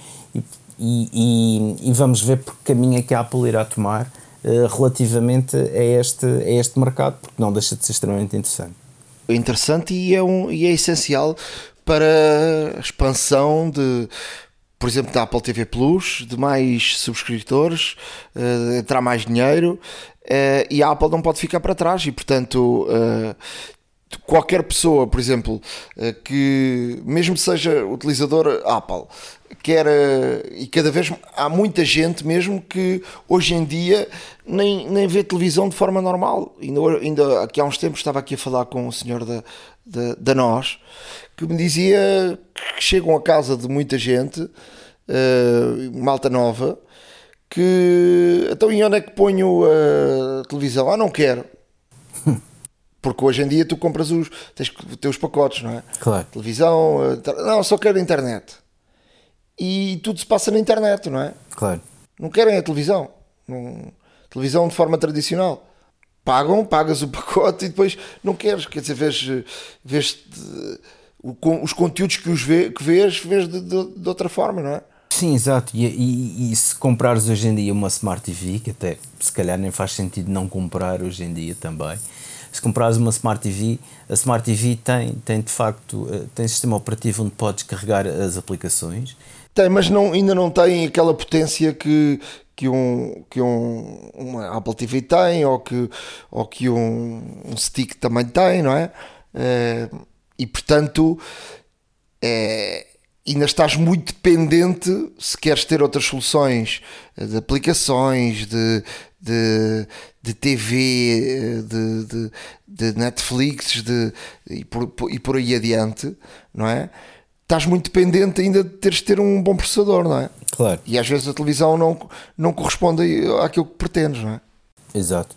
[SPEAKER 4] e e, e, vamos ver por que caminho é que a Apple irá tomar uh, relativamente a este, a este mercado, porque não deixa de ser extremamente interessante.
[SPEAKER 2] Interessante e é, um, e é essencial para a expansão de, por exemplo, da Apple TV Plus, de mais subscritores, uh, entrar mais dinheiro uh, e a Apple não pode ficar para trás e, portanto, uh, qualquer pessoa, por exemplo, que mesmo seja utilizador Apple, quer e cada vez há muita gente mesmo que hoje em dia nem, nem vê televisão de forma normal. Ainda, ainda aqui há uns tempos estava aqui a falar com o senhor da, da, da nós que me dizia que chegam a casa de muita gente, uh, malta nova, que então e onde é que ponho a televisão? Ah, não quero. Porque hoje em dia tu compras os tens teus pacotes, não é?
[SPEAKER 4] Claro.
[SPEAKER 2] Televisão, eh, não, só quero internet e tudo se passa na internet, não é?
[SPEAKER 4] Claro.
[SPEAKER 2] Não querem a televisão. Não... Televisão de forma tradicional. Pagam, pagas o [LAUGHS] pacote e depois não queres. Quer dizer, vês, vês o, os conteúdos que, os vê, que vês, vês de, de, de outra forma, não é?
[SPEAKER 4] Sim, exato. E, e, e, se comprares hoje em dia uma Smart TV, que até se calhar nem faz sentido não comprar hoje em dia também, se comprares uma Smart TV, a Smart TV tem, tem de facto eh, tem sistema operativo onde podes carregar as aplicações
[SPEAKER 2] tem, mas não, ainda não tem aquela potência que, que, um, que um, uma Apple TV tem ou que, ou que um, um stick também tem, não é? é e portanto, é, ainda estás muito dependente se queres ter outras soluções de aplicações, de, de, de TV, de, de, de Netflix de, e, por, e por aí adiante, não é? estás muito dependente ainda de teres de ter um bom processador, não é?
[SPEAKER 4] Claro.
[SPEAKER 2] E às vezes a televisão não, não corresponde àquilo que pretendes, não é?
[SPEAKER 4] Exato.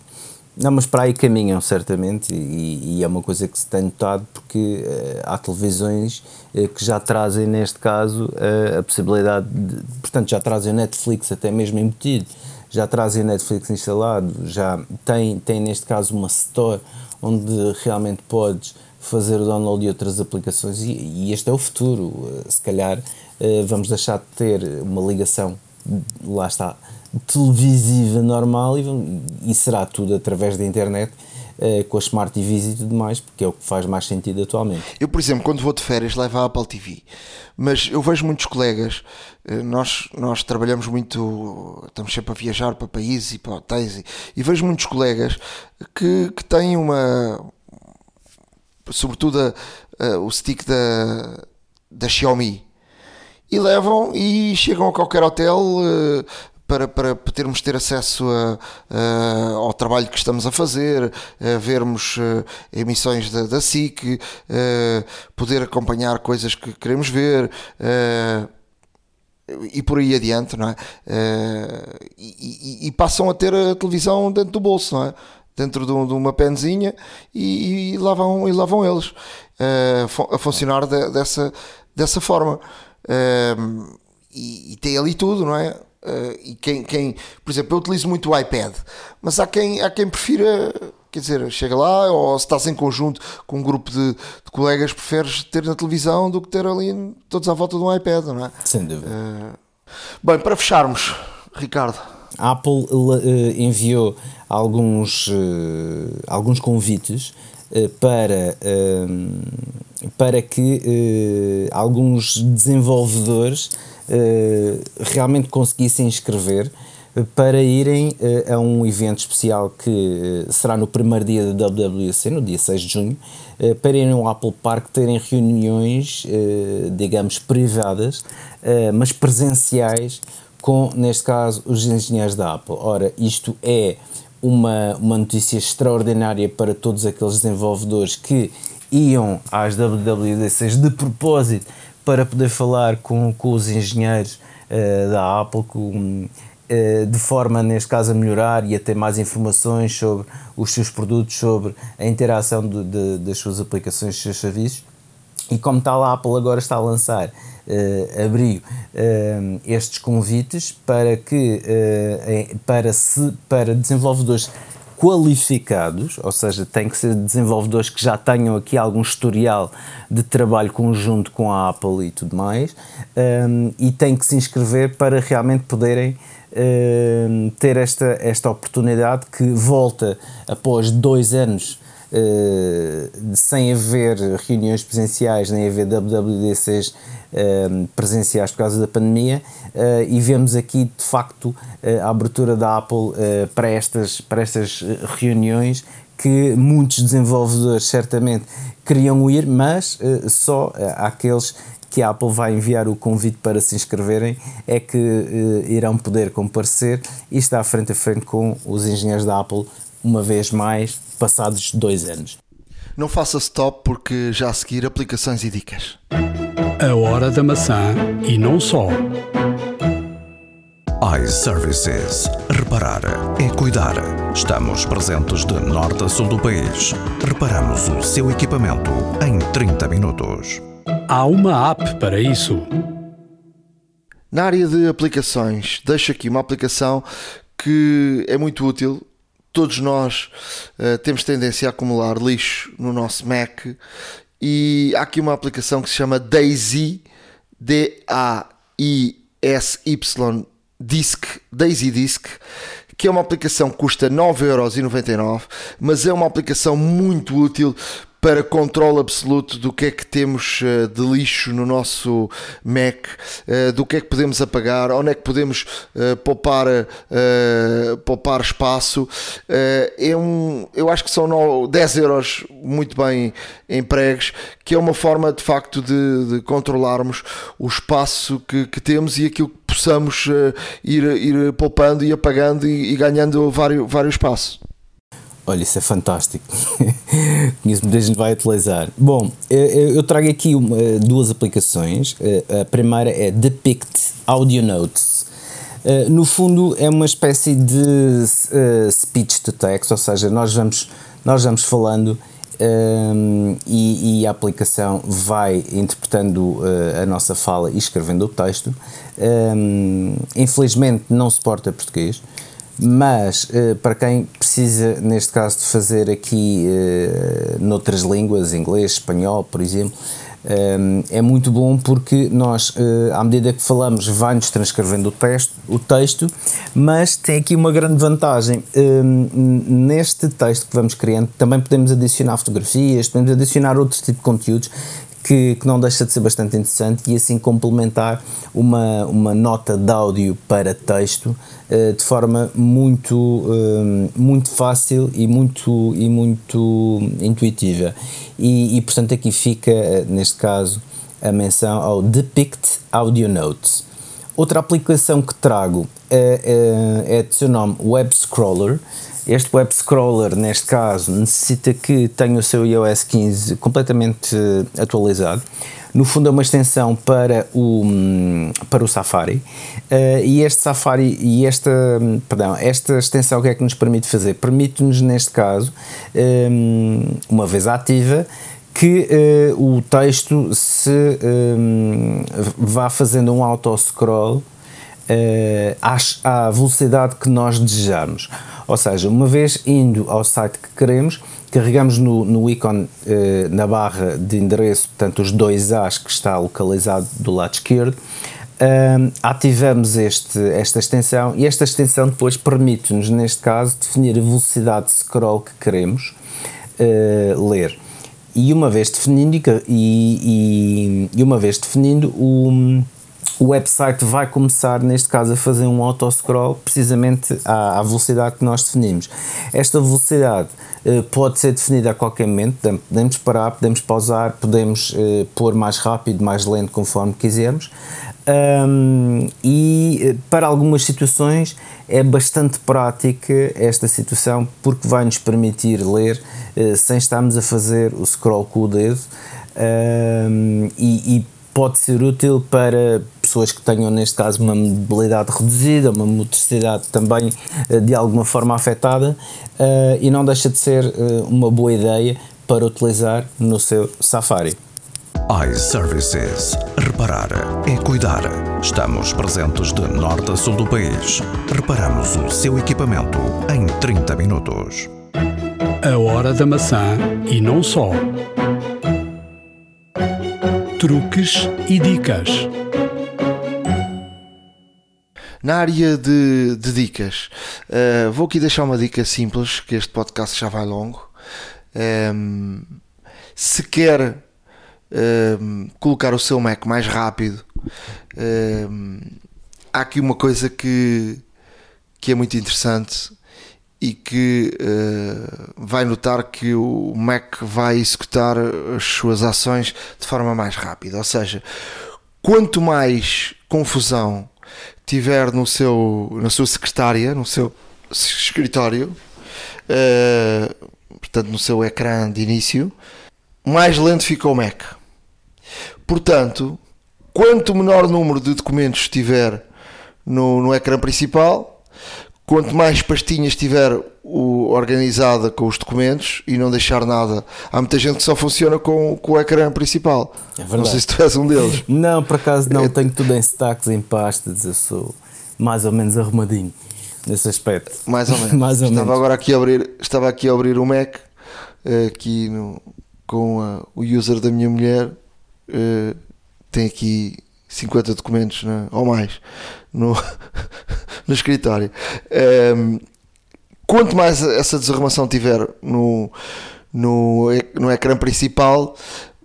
[SPEAKER 4] Não, mas para aí caminham certamente e, e é uma coisa que se tem notado porque uh, há televisões uh, que já trazem neste caso uh, a possibilidade de, portanto já trazem o Netflix até mesmo embutido, já trazem o Netflix instalado, já tem, tem neste caso uma store onde realmente podes fazer o download de outras aplicações e, e este é o futuro. Se calhar vamos deixar de ter uma ligação, lá está, televisiva normal e, e será tudo através da internet uh, com as Smart TVs e tudo mais, porque é o que faz mais sentido atualmente.
[SPEAKER 2] Eu, por exemplo, quando vou de férias, levo a Apple TV, mas eu vejo muitos colegas, uh, nós, nós trabalhamos muito, estamos sempre a viajar para países e para hotéis, e, e vejo muitos colegas que, que têm uma, sobretudo a, a, o stick da, da Xiaomi. E levam e chegam a qualquer hotel uh, para, para podermos ter acesso a, a, ao trabalho que estamos a fazer, a vermos uh, emissões da, da SIC, uh, poder acompanhar coisas que queremos ver e por aí adiante, não é? E, e, e, passam a ter a televisão dentro do bolso, não é? Dentro de, uma penzinha e, e, lá vão, e lá vão eles a funcionar de, dessa, dessa forma. e, e tem ali tudo, não é? Uh, e quem, quem, por exemplo, eu utilizo muito o iPad, mas há quem, há quem prefira, quer dizer, chega lá, ou se estás em conjunto com um grupo de, de colegas, preferes ter na televisão do que ter ali todos à volta de um iPad, não é?
[SPEAKER 4] Sem dúvida. Uh,
[SPEAKER 2] bem, para fecharmos, Ricardo.
[SPEAKER 4] A Apple uh, enviou alguns, alguns convites para, para que alguns desenvolvedores eh, realmente conseguissem inscrever eh, para irem a um evento especial que será no primeiro dia da WWC, no dia 6 de junho, para irem ao Apple Park terem reuniões, digamos, privadas, mas presenciais, com, neste caso, os engenheiros da Apple. Ora, isto é uma, uma notícia extraordinária para todos aqueles desenvolvedores que iam às WWDCs de propósito para poder falar com, com os engenheiros uh, da Apple, com, uh, de forma, neste caso, a melhorar e a ter mais informações sobre os seus produtos, sobre a interação de, de, das suas aplicações, dos seus serviços. E como tal, a Apple agora está a lançar, uh, abriu uh, estes convites para que, uh, para, se, para desenvolvedores qualificados, ou seja, têm que ser desenvolvedores que já tenham aqui algum historial de trabalho conjunto com a Apple e tudo mais, um, e têm que se inscrever para realmente poderem um, ter esta, esta oportunidade que volta após dois anos Uh, sem haver reuniões presenciais, nem haver WWDCs uh, presenciais por causa da pandemia, uh, e vemos aqui de facto a abertura da Apple para, estas, para estas reuniões que muitos desenvolvedores certamente queriam ir, mas só aqueles que a Apple vai enviar o convite para se inscreverem é que irão poder comparecer e está frente a frente com os engenheiros da Apple uma vez mais, passados dois anos.
[SPEAKER 2] Não faça stop porque já a seguir aplicações e dicas.
[SPEAKER 1] A hora da maçã e não só.
[SPEAKER 3] iServices. Reparar é cuidar. Estamos presentes de norte a sul do país. Reparamos o seu equipamento em 30 minutos.
[SPEAKER 1] Há uma app para isso.
[SPEAKER 2] Na área de aplicações, deixo aqui uma aplicação que é muito útil todos nós uh, temos tendência a acumular lixo no nosso Mac. E há aqui uma aplicação que se chama Daisy D-A-I-S-Y Disk, Daisy Disk, que é uma aplicação que custa 9,99€, mas é uma aplicação muito útil para controle absoluto do que é que temos eh, de lixo no nosso Mac, eh, do que é que podemos apagar, onde é que podemos eh, poupar, poupar espaço. É um, eu acho que são 10 euros muito bem empregos, que é uma forma de facto de, de controlarmos o espaço que, que, temos e aquilo que possamos ir, ir poupando e apagando e, e ganhando vários, vários.
[SPEAKER 4] Olha, isso é fantástico. [LAUGHS] Conheço muita gente vai utilizar. Bom, eu trago aqui uma, duas aplicações. A primeira é Depict Audio Notes. No fundo, é uma espécie de speech to text, ou seja, nós vamos, nós vamos falando um, e, e, a aplicação vai interpretando a nossa fala e escrevendo o texto. Um, infelizmente, não suporta português mas eh, para quem precisa, neste caso, de fazer aqui uh, noutras línguas, inglês, espanhol, por exemplo, um, é muito bom porque nós, à medida que falamos, vai-nos transcrevendo o texto, o texto, mas tem aqui uma grande vantagem. Neste texto que vamos criando, também podemos adicionar fotografias, podemos adicionar outro tipo de conteúdos que, que, não deixa de ser bastante interessante e assim complementar uma, uma nota de áudio para texto uh, de forma muito, uh, muito fácil e muito, e muito intuitiva. E, e portanto aqui fica, neste caso, a menção ao Depict Audio Notes. Outra aplicação que trago é, é, é de seu nome Web Scroller. Este web scroller, neste caso, necessita que tenha o seu iOS 15 completamente atualizado. No fundo, é uma extensão para o, para o Safari. Uh, e este Safari e esta, perdão, esta extensão, o que é que nos permite fazer? Permite-nos, neste caso, um, uma vez ativa, que uh, o texto se um, vá fazendo um auto-scroll à, à, velocidade que nós desejamos. Ou seja, uma vez indo ao site que queremos, carregamos no, no ícone uh, na barra de endereço, portanto, os dois A's que está localizado do lado esquerdo, ativamos este, esta extensão e esta extensão depois permite-nos, neste caso, definir a velocidade de scroll que queremos ler e uma vez definindo e, e, e uma vez definindo o, o website vai começar neste caso a fazer um autoscroll precisamente à, à velocidade que nós definimos. Esta velocidade uh, pode ser definida a qualquer momento. Podemos parar, podemos pausar podemos uh, pôr mais rápido, mais lento conforme quisermos. Um, e eh, para algumas situações é bastante prática esta situação porque vai nos permitir ler uh, sem estarmos a fazer o scroll com o dedo. Um, e, e, pode ser útil para pessoas que tenham neste caso uma mobilidade reduzida, uma motricidade também uh, de alguma forma afetada uh, e não deixa de ser uma boa ideia para utilizar no seu Safari
[SPEAKER 3] iServices. Reparar é cuidar. Estamos presentes de norte a sul do país. Reparamos o seu equipamento em 30 minutos.
[SPEAKER 1] A hora da maçã e não só. Truques e dicas.
[SPEAKER 2] Na área de, de dicas, uh, vou aqui deixar uma dica simples, que este podcast já vai longo. Um, ehm, se quer Ehm, colocar o seu Mac mais rápido. Ehm, há aqui uma coisa que, que é muito interessante e que uh, vai notar que o Mac vai executar as suas ações de forma mais rápida. Ou seja, quanto mais confusão tiver no seu, na sua secretária, no seu escritório, uh, portanto no seu ecrã de início, mais lento fica o Mac. Portanto, quanto menor número de documentos tiver no, no ecrã principal, quanto mais pastinhas tiver o, organizada com os documentos e não deixar nada. Há muita gente que só funciona com, com o ecrã principal. É não sei se tu és um deles. [LAUGHS]
[SPEAKER 4] Não, por acaso não, é... tenho tudo em stacks, em pastas, eu sou mais ou menos arrumadinho nesse aspecto.
[SPEAKER 2] Mais ou menos. [LAUGHS] mais ou estava menos. agora aqui a abrir, estava aqui a abrir o Mac eh, aqui no, com a, o user da minha mulher uh, tem aqui 50 documentos né, ou mais no, [LAUGHS] no escritório. Um, ehm, quanto mais essa desarrumação tiver no, no, no ecrã principal,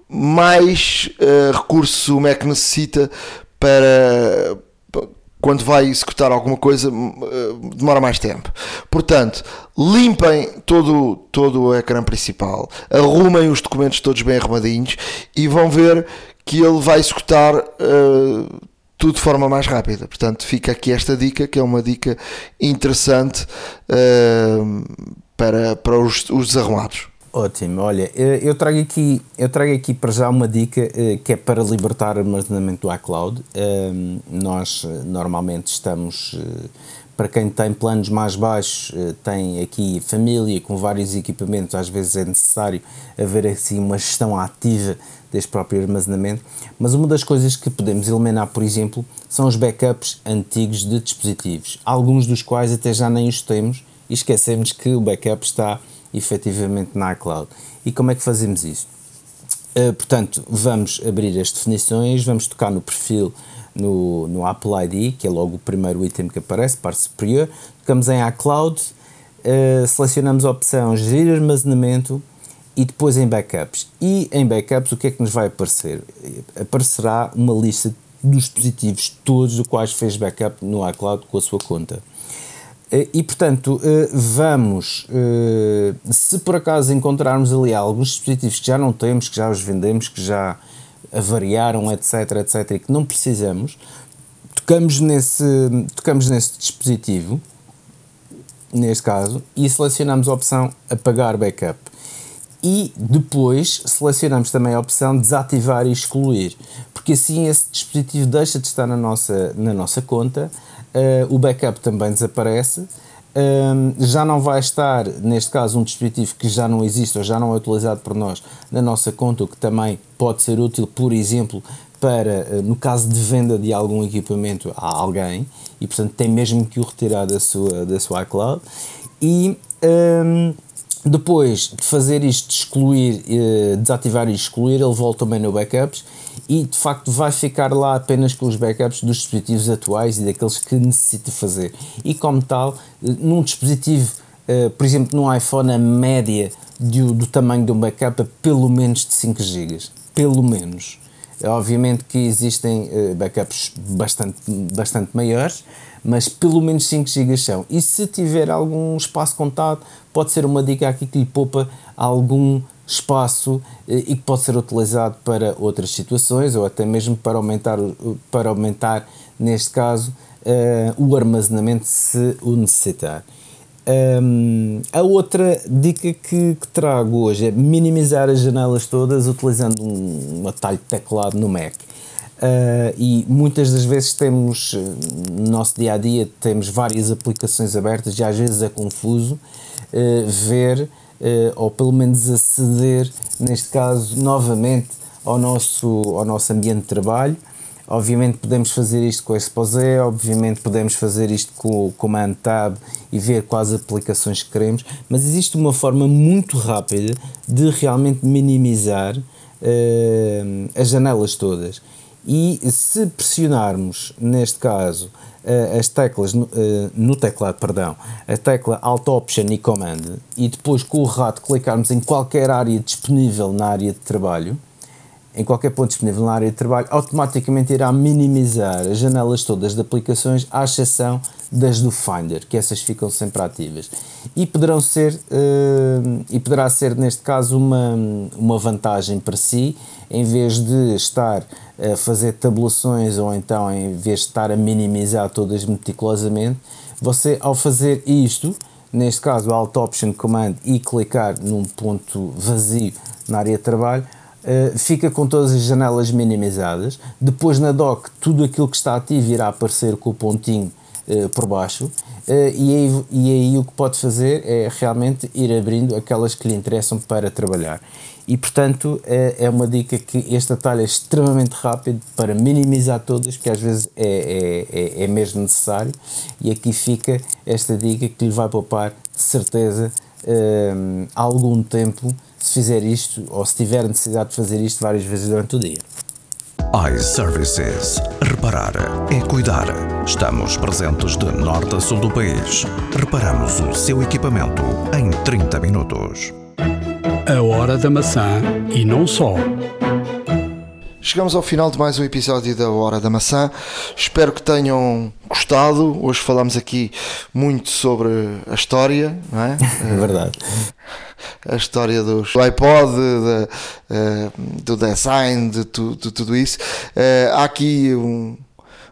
[SPEAKER 2] mais uh, recursos o Mac necessita para quando vai executar alguma coisa eh, demora mais tempo. Portanto, limpem todo, todo o ecrã principal, arrumem os documentos todos bem arrumadinhos e vão ver que ele vai executar uh, tudo de forma mais rápida. Portanto, fica aqui esta dica que é uma dica interessante uh, para, para os, os desarrumados.
[SPEAKER 4] Ótimo, olha, eu trago aqui, eu trago aqui para já uma dica eh, que é para libertar armazenamento do iCloud. Nós eh, normalmente estamos, eh, para quem tem planos mais baixos, tem aqui família com vários equipamentos, às vezes é necessário haver assim uma gestão ativa deste próprio armazenamento, mas uma das coisas que podemos eliminar, por exemplo, são os backups antigos de dispositivos, alguns dos quais até já nem os temos e esquecemos que o backup está efetivamente na iCloud. E como é que fazemos isso? Uh, portanto, vamos abrir as definições, vamos tocar no perfil no, no Apple ID, que é logo o primeiro item que aparece, parte superior, tocamos em iCloud, uh, selecionamos a opção Gerir armazenamento e depois em backups. E em backups o que é que nos vai aparecer? Aparecerá uma lista dos dispositivos todos os quais fez backup no iCloud com a sua conta. Eh, e portanto, eh, vamos, se por acaso encontrarmos ali alguns dispositivos que já não temos, que já os vendemos, que já avariaram, etc, etc, e que não precisamos, tocamos nesse, tocamos nesse dispositivo, neste caso, e selecionamos a opção apagar backup. E depois selecionamos também a opção desativar e excluir, porque assim esse dispositivo deixa de estar na nossa, na nossa conta uh, o backup também desaparece. Um, já não vai estar, neste caso, um dispositivo que já não existe ou já não é utilizado por nós na nossa conta, o que também pode ser útil, por exemplo, para, uh, no caso de venda de algum equipamento a alguém, e portanto tem mesmo que o retirar da sua, da sua iCloud. E um, depois de fazer isto, excluir, uh, desativar e excluir, ele volta também no backups e de facto vai ficar lá apenas com os backups dos dispositivos atuais e daqueles que necessita fazer. E como tal, num dispositivo, por exemplo, num iPhone, a média do, do tamanho de um backup é pelo menos de 5 GB. Pelo menos. Obviamente que existem uh, backups bastante, bastante maiores, mas pelo menos 5 GB são. E se tiver algum espaço contado, pode ser uma dica aqui que lhe poupa algum espaço eh, e que pode ser utilizado para outras situações ou até mesmo para aumentar, para aumentar neste caso, uh, o armazenamento se o necessitar. Um, a outra dica que, que, trago hoje é minimizar as janelas todas utilizando um, atalho de teclado no Mac. Uh, e muitas das vezes temos, no nosso dia a dia, temos várias aplicações abertas e às vezes é confuso uh, ver uh, ou pelo menos aceder, neste caso, novamente ao nosso, ao nosso ambiente de trabalho. Obviamente podemos fazer isto com o Exposé, obviamente podemos fazer isto com o Command Tab e ver quais aplicações que queremos, mas existe uma forma muito rápida de realmente minimizar uh, as janelas todas. E se pressionarmos, neste caso, uh, as teclas no, uh, no, teclado, perdão, a tecla Alt Option e Command e depois com o rato clicarmos em qualquer área disponível na área de trabalho, em qualquer ponto disponível na área de trabalho, automaticamente irá minimizar as janelas todas de aplicações, à exceção das do Finder, que essas ficam sempre ativas. E poderão ser, uh, e poderá ser neste caso uma, uma vantagem para si, em vez de estar a fazer tabulações ou então em vez de estar a minimizar todas meticulosamente, você ao fazer isto, neste caso Alt Option Command e clicar num ponto vazio na área de trabalho, Uh, fica com todas as janelas minimizadas. Depois na dock, tudo aquilo que está ativo irá aparecer com o pontinho uh, por baixo. Uh, e, aí, e aí o que pode fazer é realmente ir abrindo aquelas que lhe interessam para trabalhar. E portanto é, é uma dica que este atalho é extremamente rápido para minimizar todas, que às vezes é, é, é, é mesmo necessário. E aqui fica esta dica que lhe vai poupar de certeza algum tempo se fizer isto ou se tiver necessidade de fazer isto várias vezes durante o dia.
[SPEAKER 3] iServices. Reparar é cuidar. Estamos presentes de norte a sul do país. Reparamos o seu equipamento em 30 minutos.
[SPEAKER 1] A hora da maçã e não só.
[SPEAKER 2] Chegamos ao final de mais um episódio da Hora da Maçã. Espero que tenham gostado. Hoje falamos aqui muito sobre a história, não é? [LAUGHS]
[SPEAKER 4] É verdade.
[SPEAKER 2] A história dos, do iPod, de, de, eh, do design, de, de, de tudo isso. Eh, há aqui um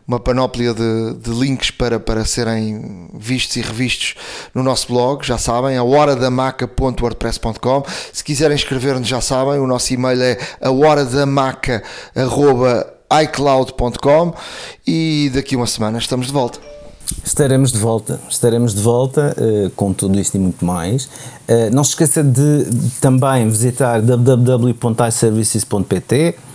[SPEAKER 2] uma panóplia de, de, links para, para serem vistos e revistos no nosso blog, já sabem, a horadamaca.wordpress.com. Se quiserem escrever-nos, já sabem, o nosso e-mail é a horadamaca.icloud.com e daqui uma semana estamos de volta.
[SPEAKER 4] Estaremos de volta, estaremos de volta uh, com tudo isto e muito mais. Uh, não se esqueça de, de também visitar www.iservices.pt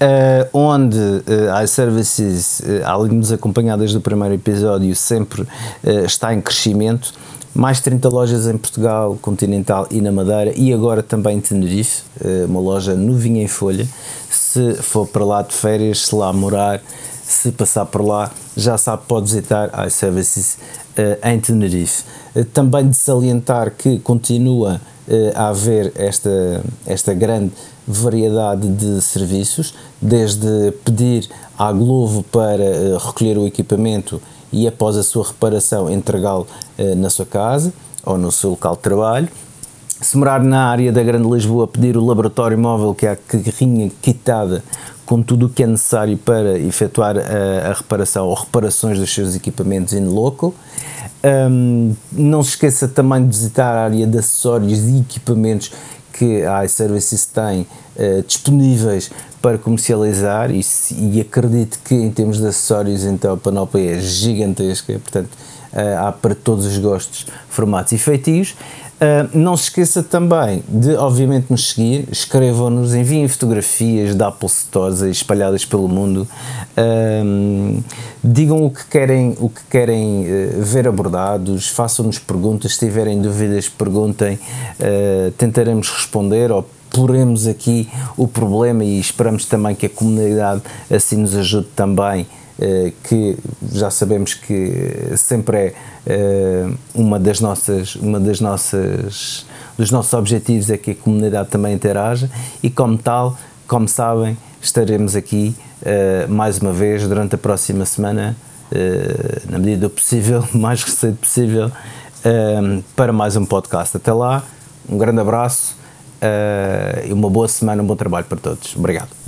[SPEAKER 4] Uh, onde uh, iServices, uh, além de nos acompanhar desde o primeiro episódio, sempre uh, está em crescimento. Mais 30 lojas em Portugal, Continental e na Madeira, e agora também em Tenerife, uma loja novinha em folha. Se for para lá de férias, se lá morar, se passar por lá, já sabe, pode visitar iServices em Tenerife. Também de salientar que continua a haver esta, esta grande variedade de serviços, desde pedir à Glovo para recolher o equipamento e após a sua reparação entregá-lo na sua casa ou no seu local de trabalho, se morar na área da Grande Lisboa, pedir o laboratório móvel, que é a carrinha quitada com tudo o que é necessário para efetuar a, a reparação ou reparações dos seus equipamentos in local. Um, não se esqueça também de visitar a área de acessórios e equipamentos que a iServices tem uh, disponíveis para comercializar e, e, acredito que em termos de acessórios então a panóplia é gigantesca, portanto uh, há para todos os gostos, formatos e feitios. Uh, não se esqueça também de, obviamente, nos seguir, escrevam-nos, enviem fotografias da Apple Stores espalhadas pelo mundo, uh, digam o que querem, o que querem uh, ver abordados, façam-nos perguntas, se tiverem dúvidas, perguntem, tentaremos responder ou poremos aqui o problema e esperamos também que a comunidade assim nos ajude também que já sabemos que sempre é eh, uma das nossas uma das nossas dos nossos objetivos é que a comunidade também interaja e como tal como sabem estaremos aqui eh, mais uma vez durante a próxima semana na medida do possível [LAUGHS] mais cedo possível para mais um podcast. Até lá um grande abraço e uma boa semana um bom trabalho para todos. Obrigado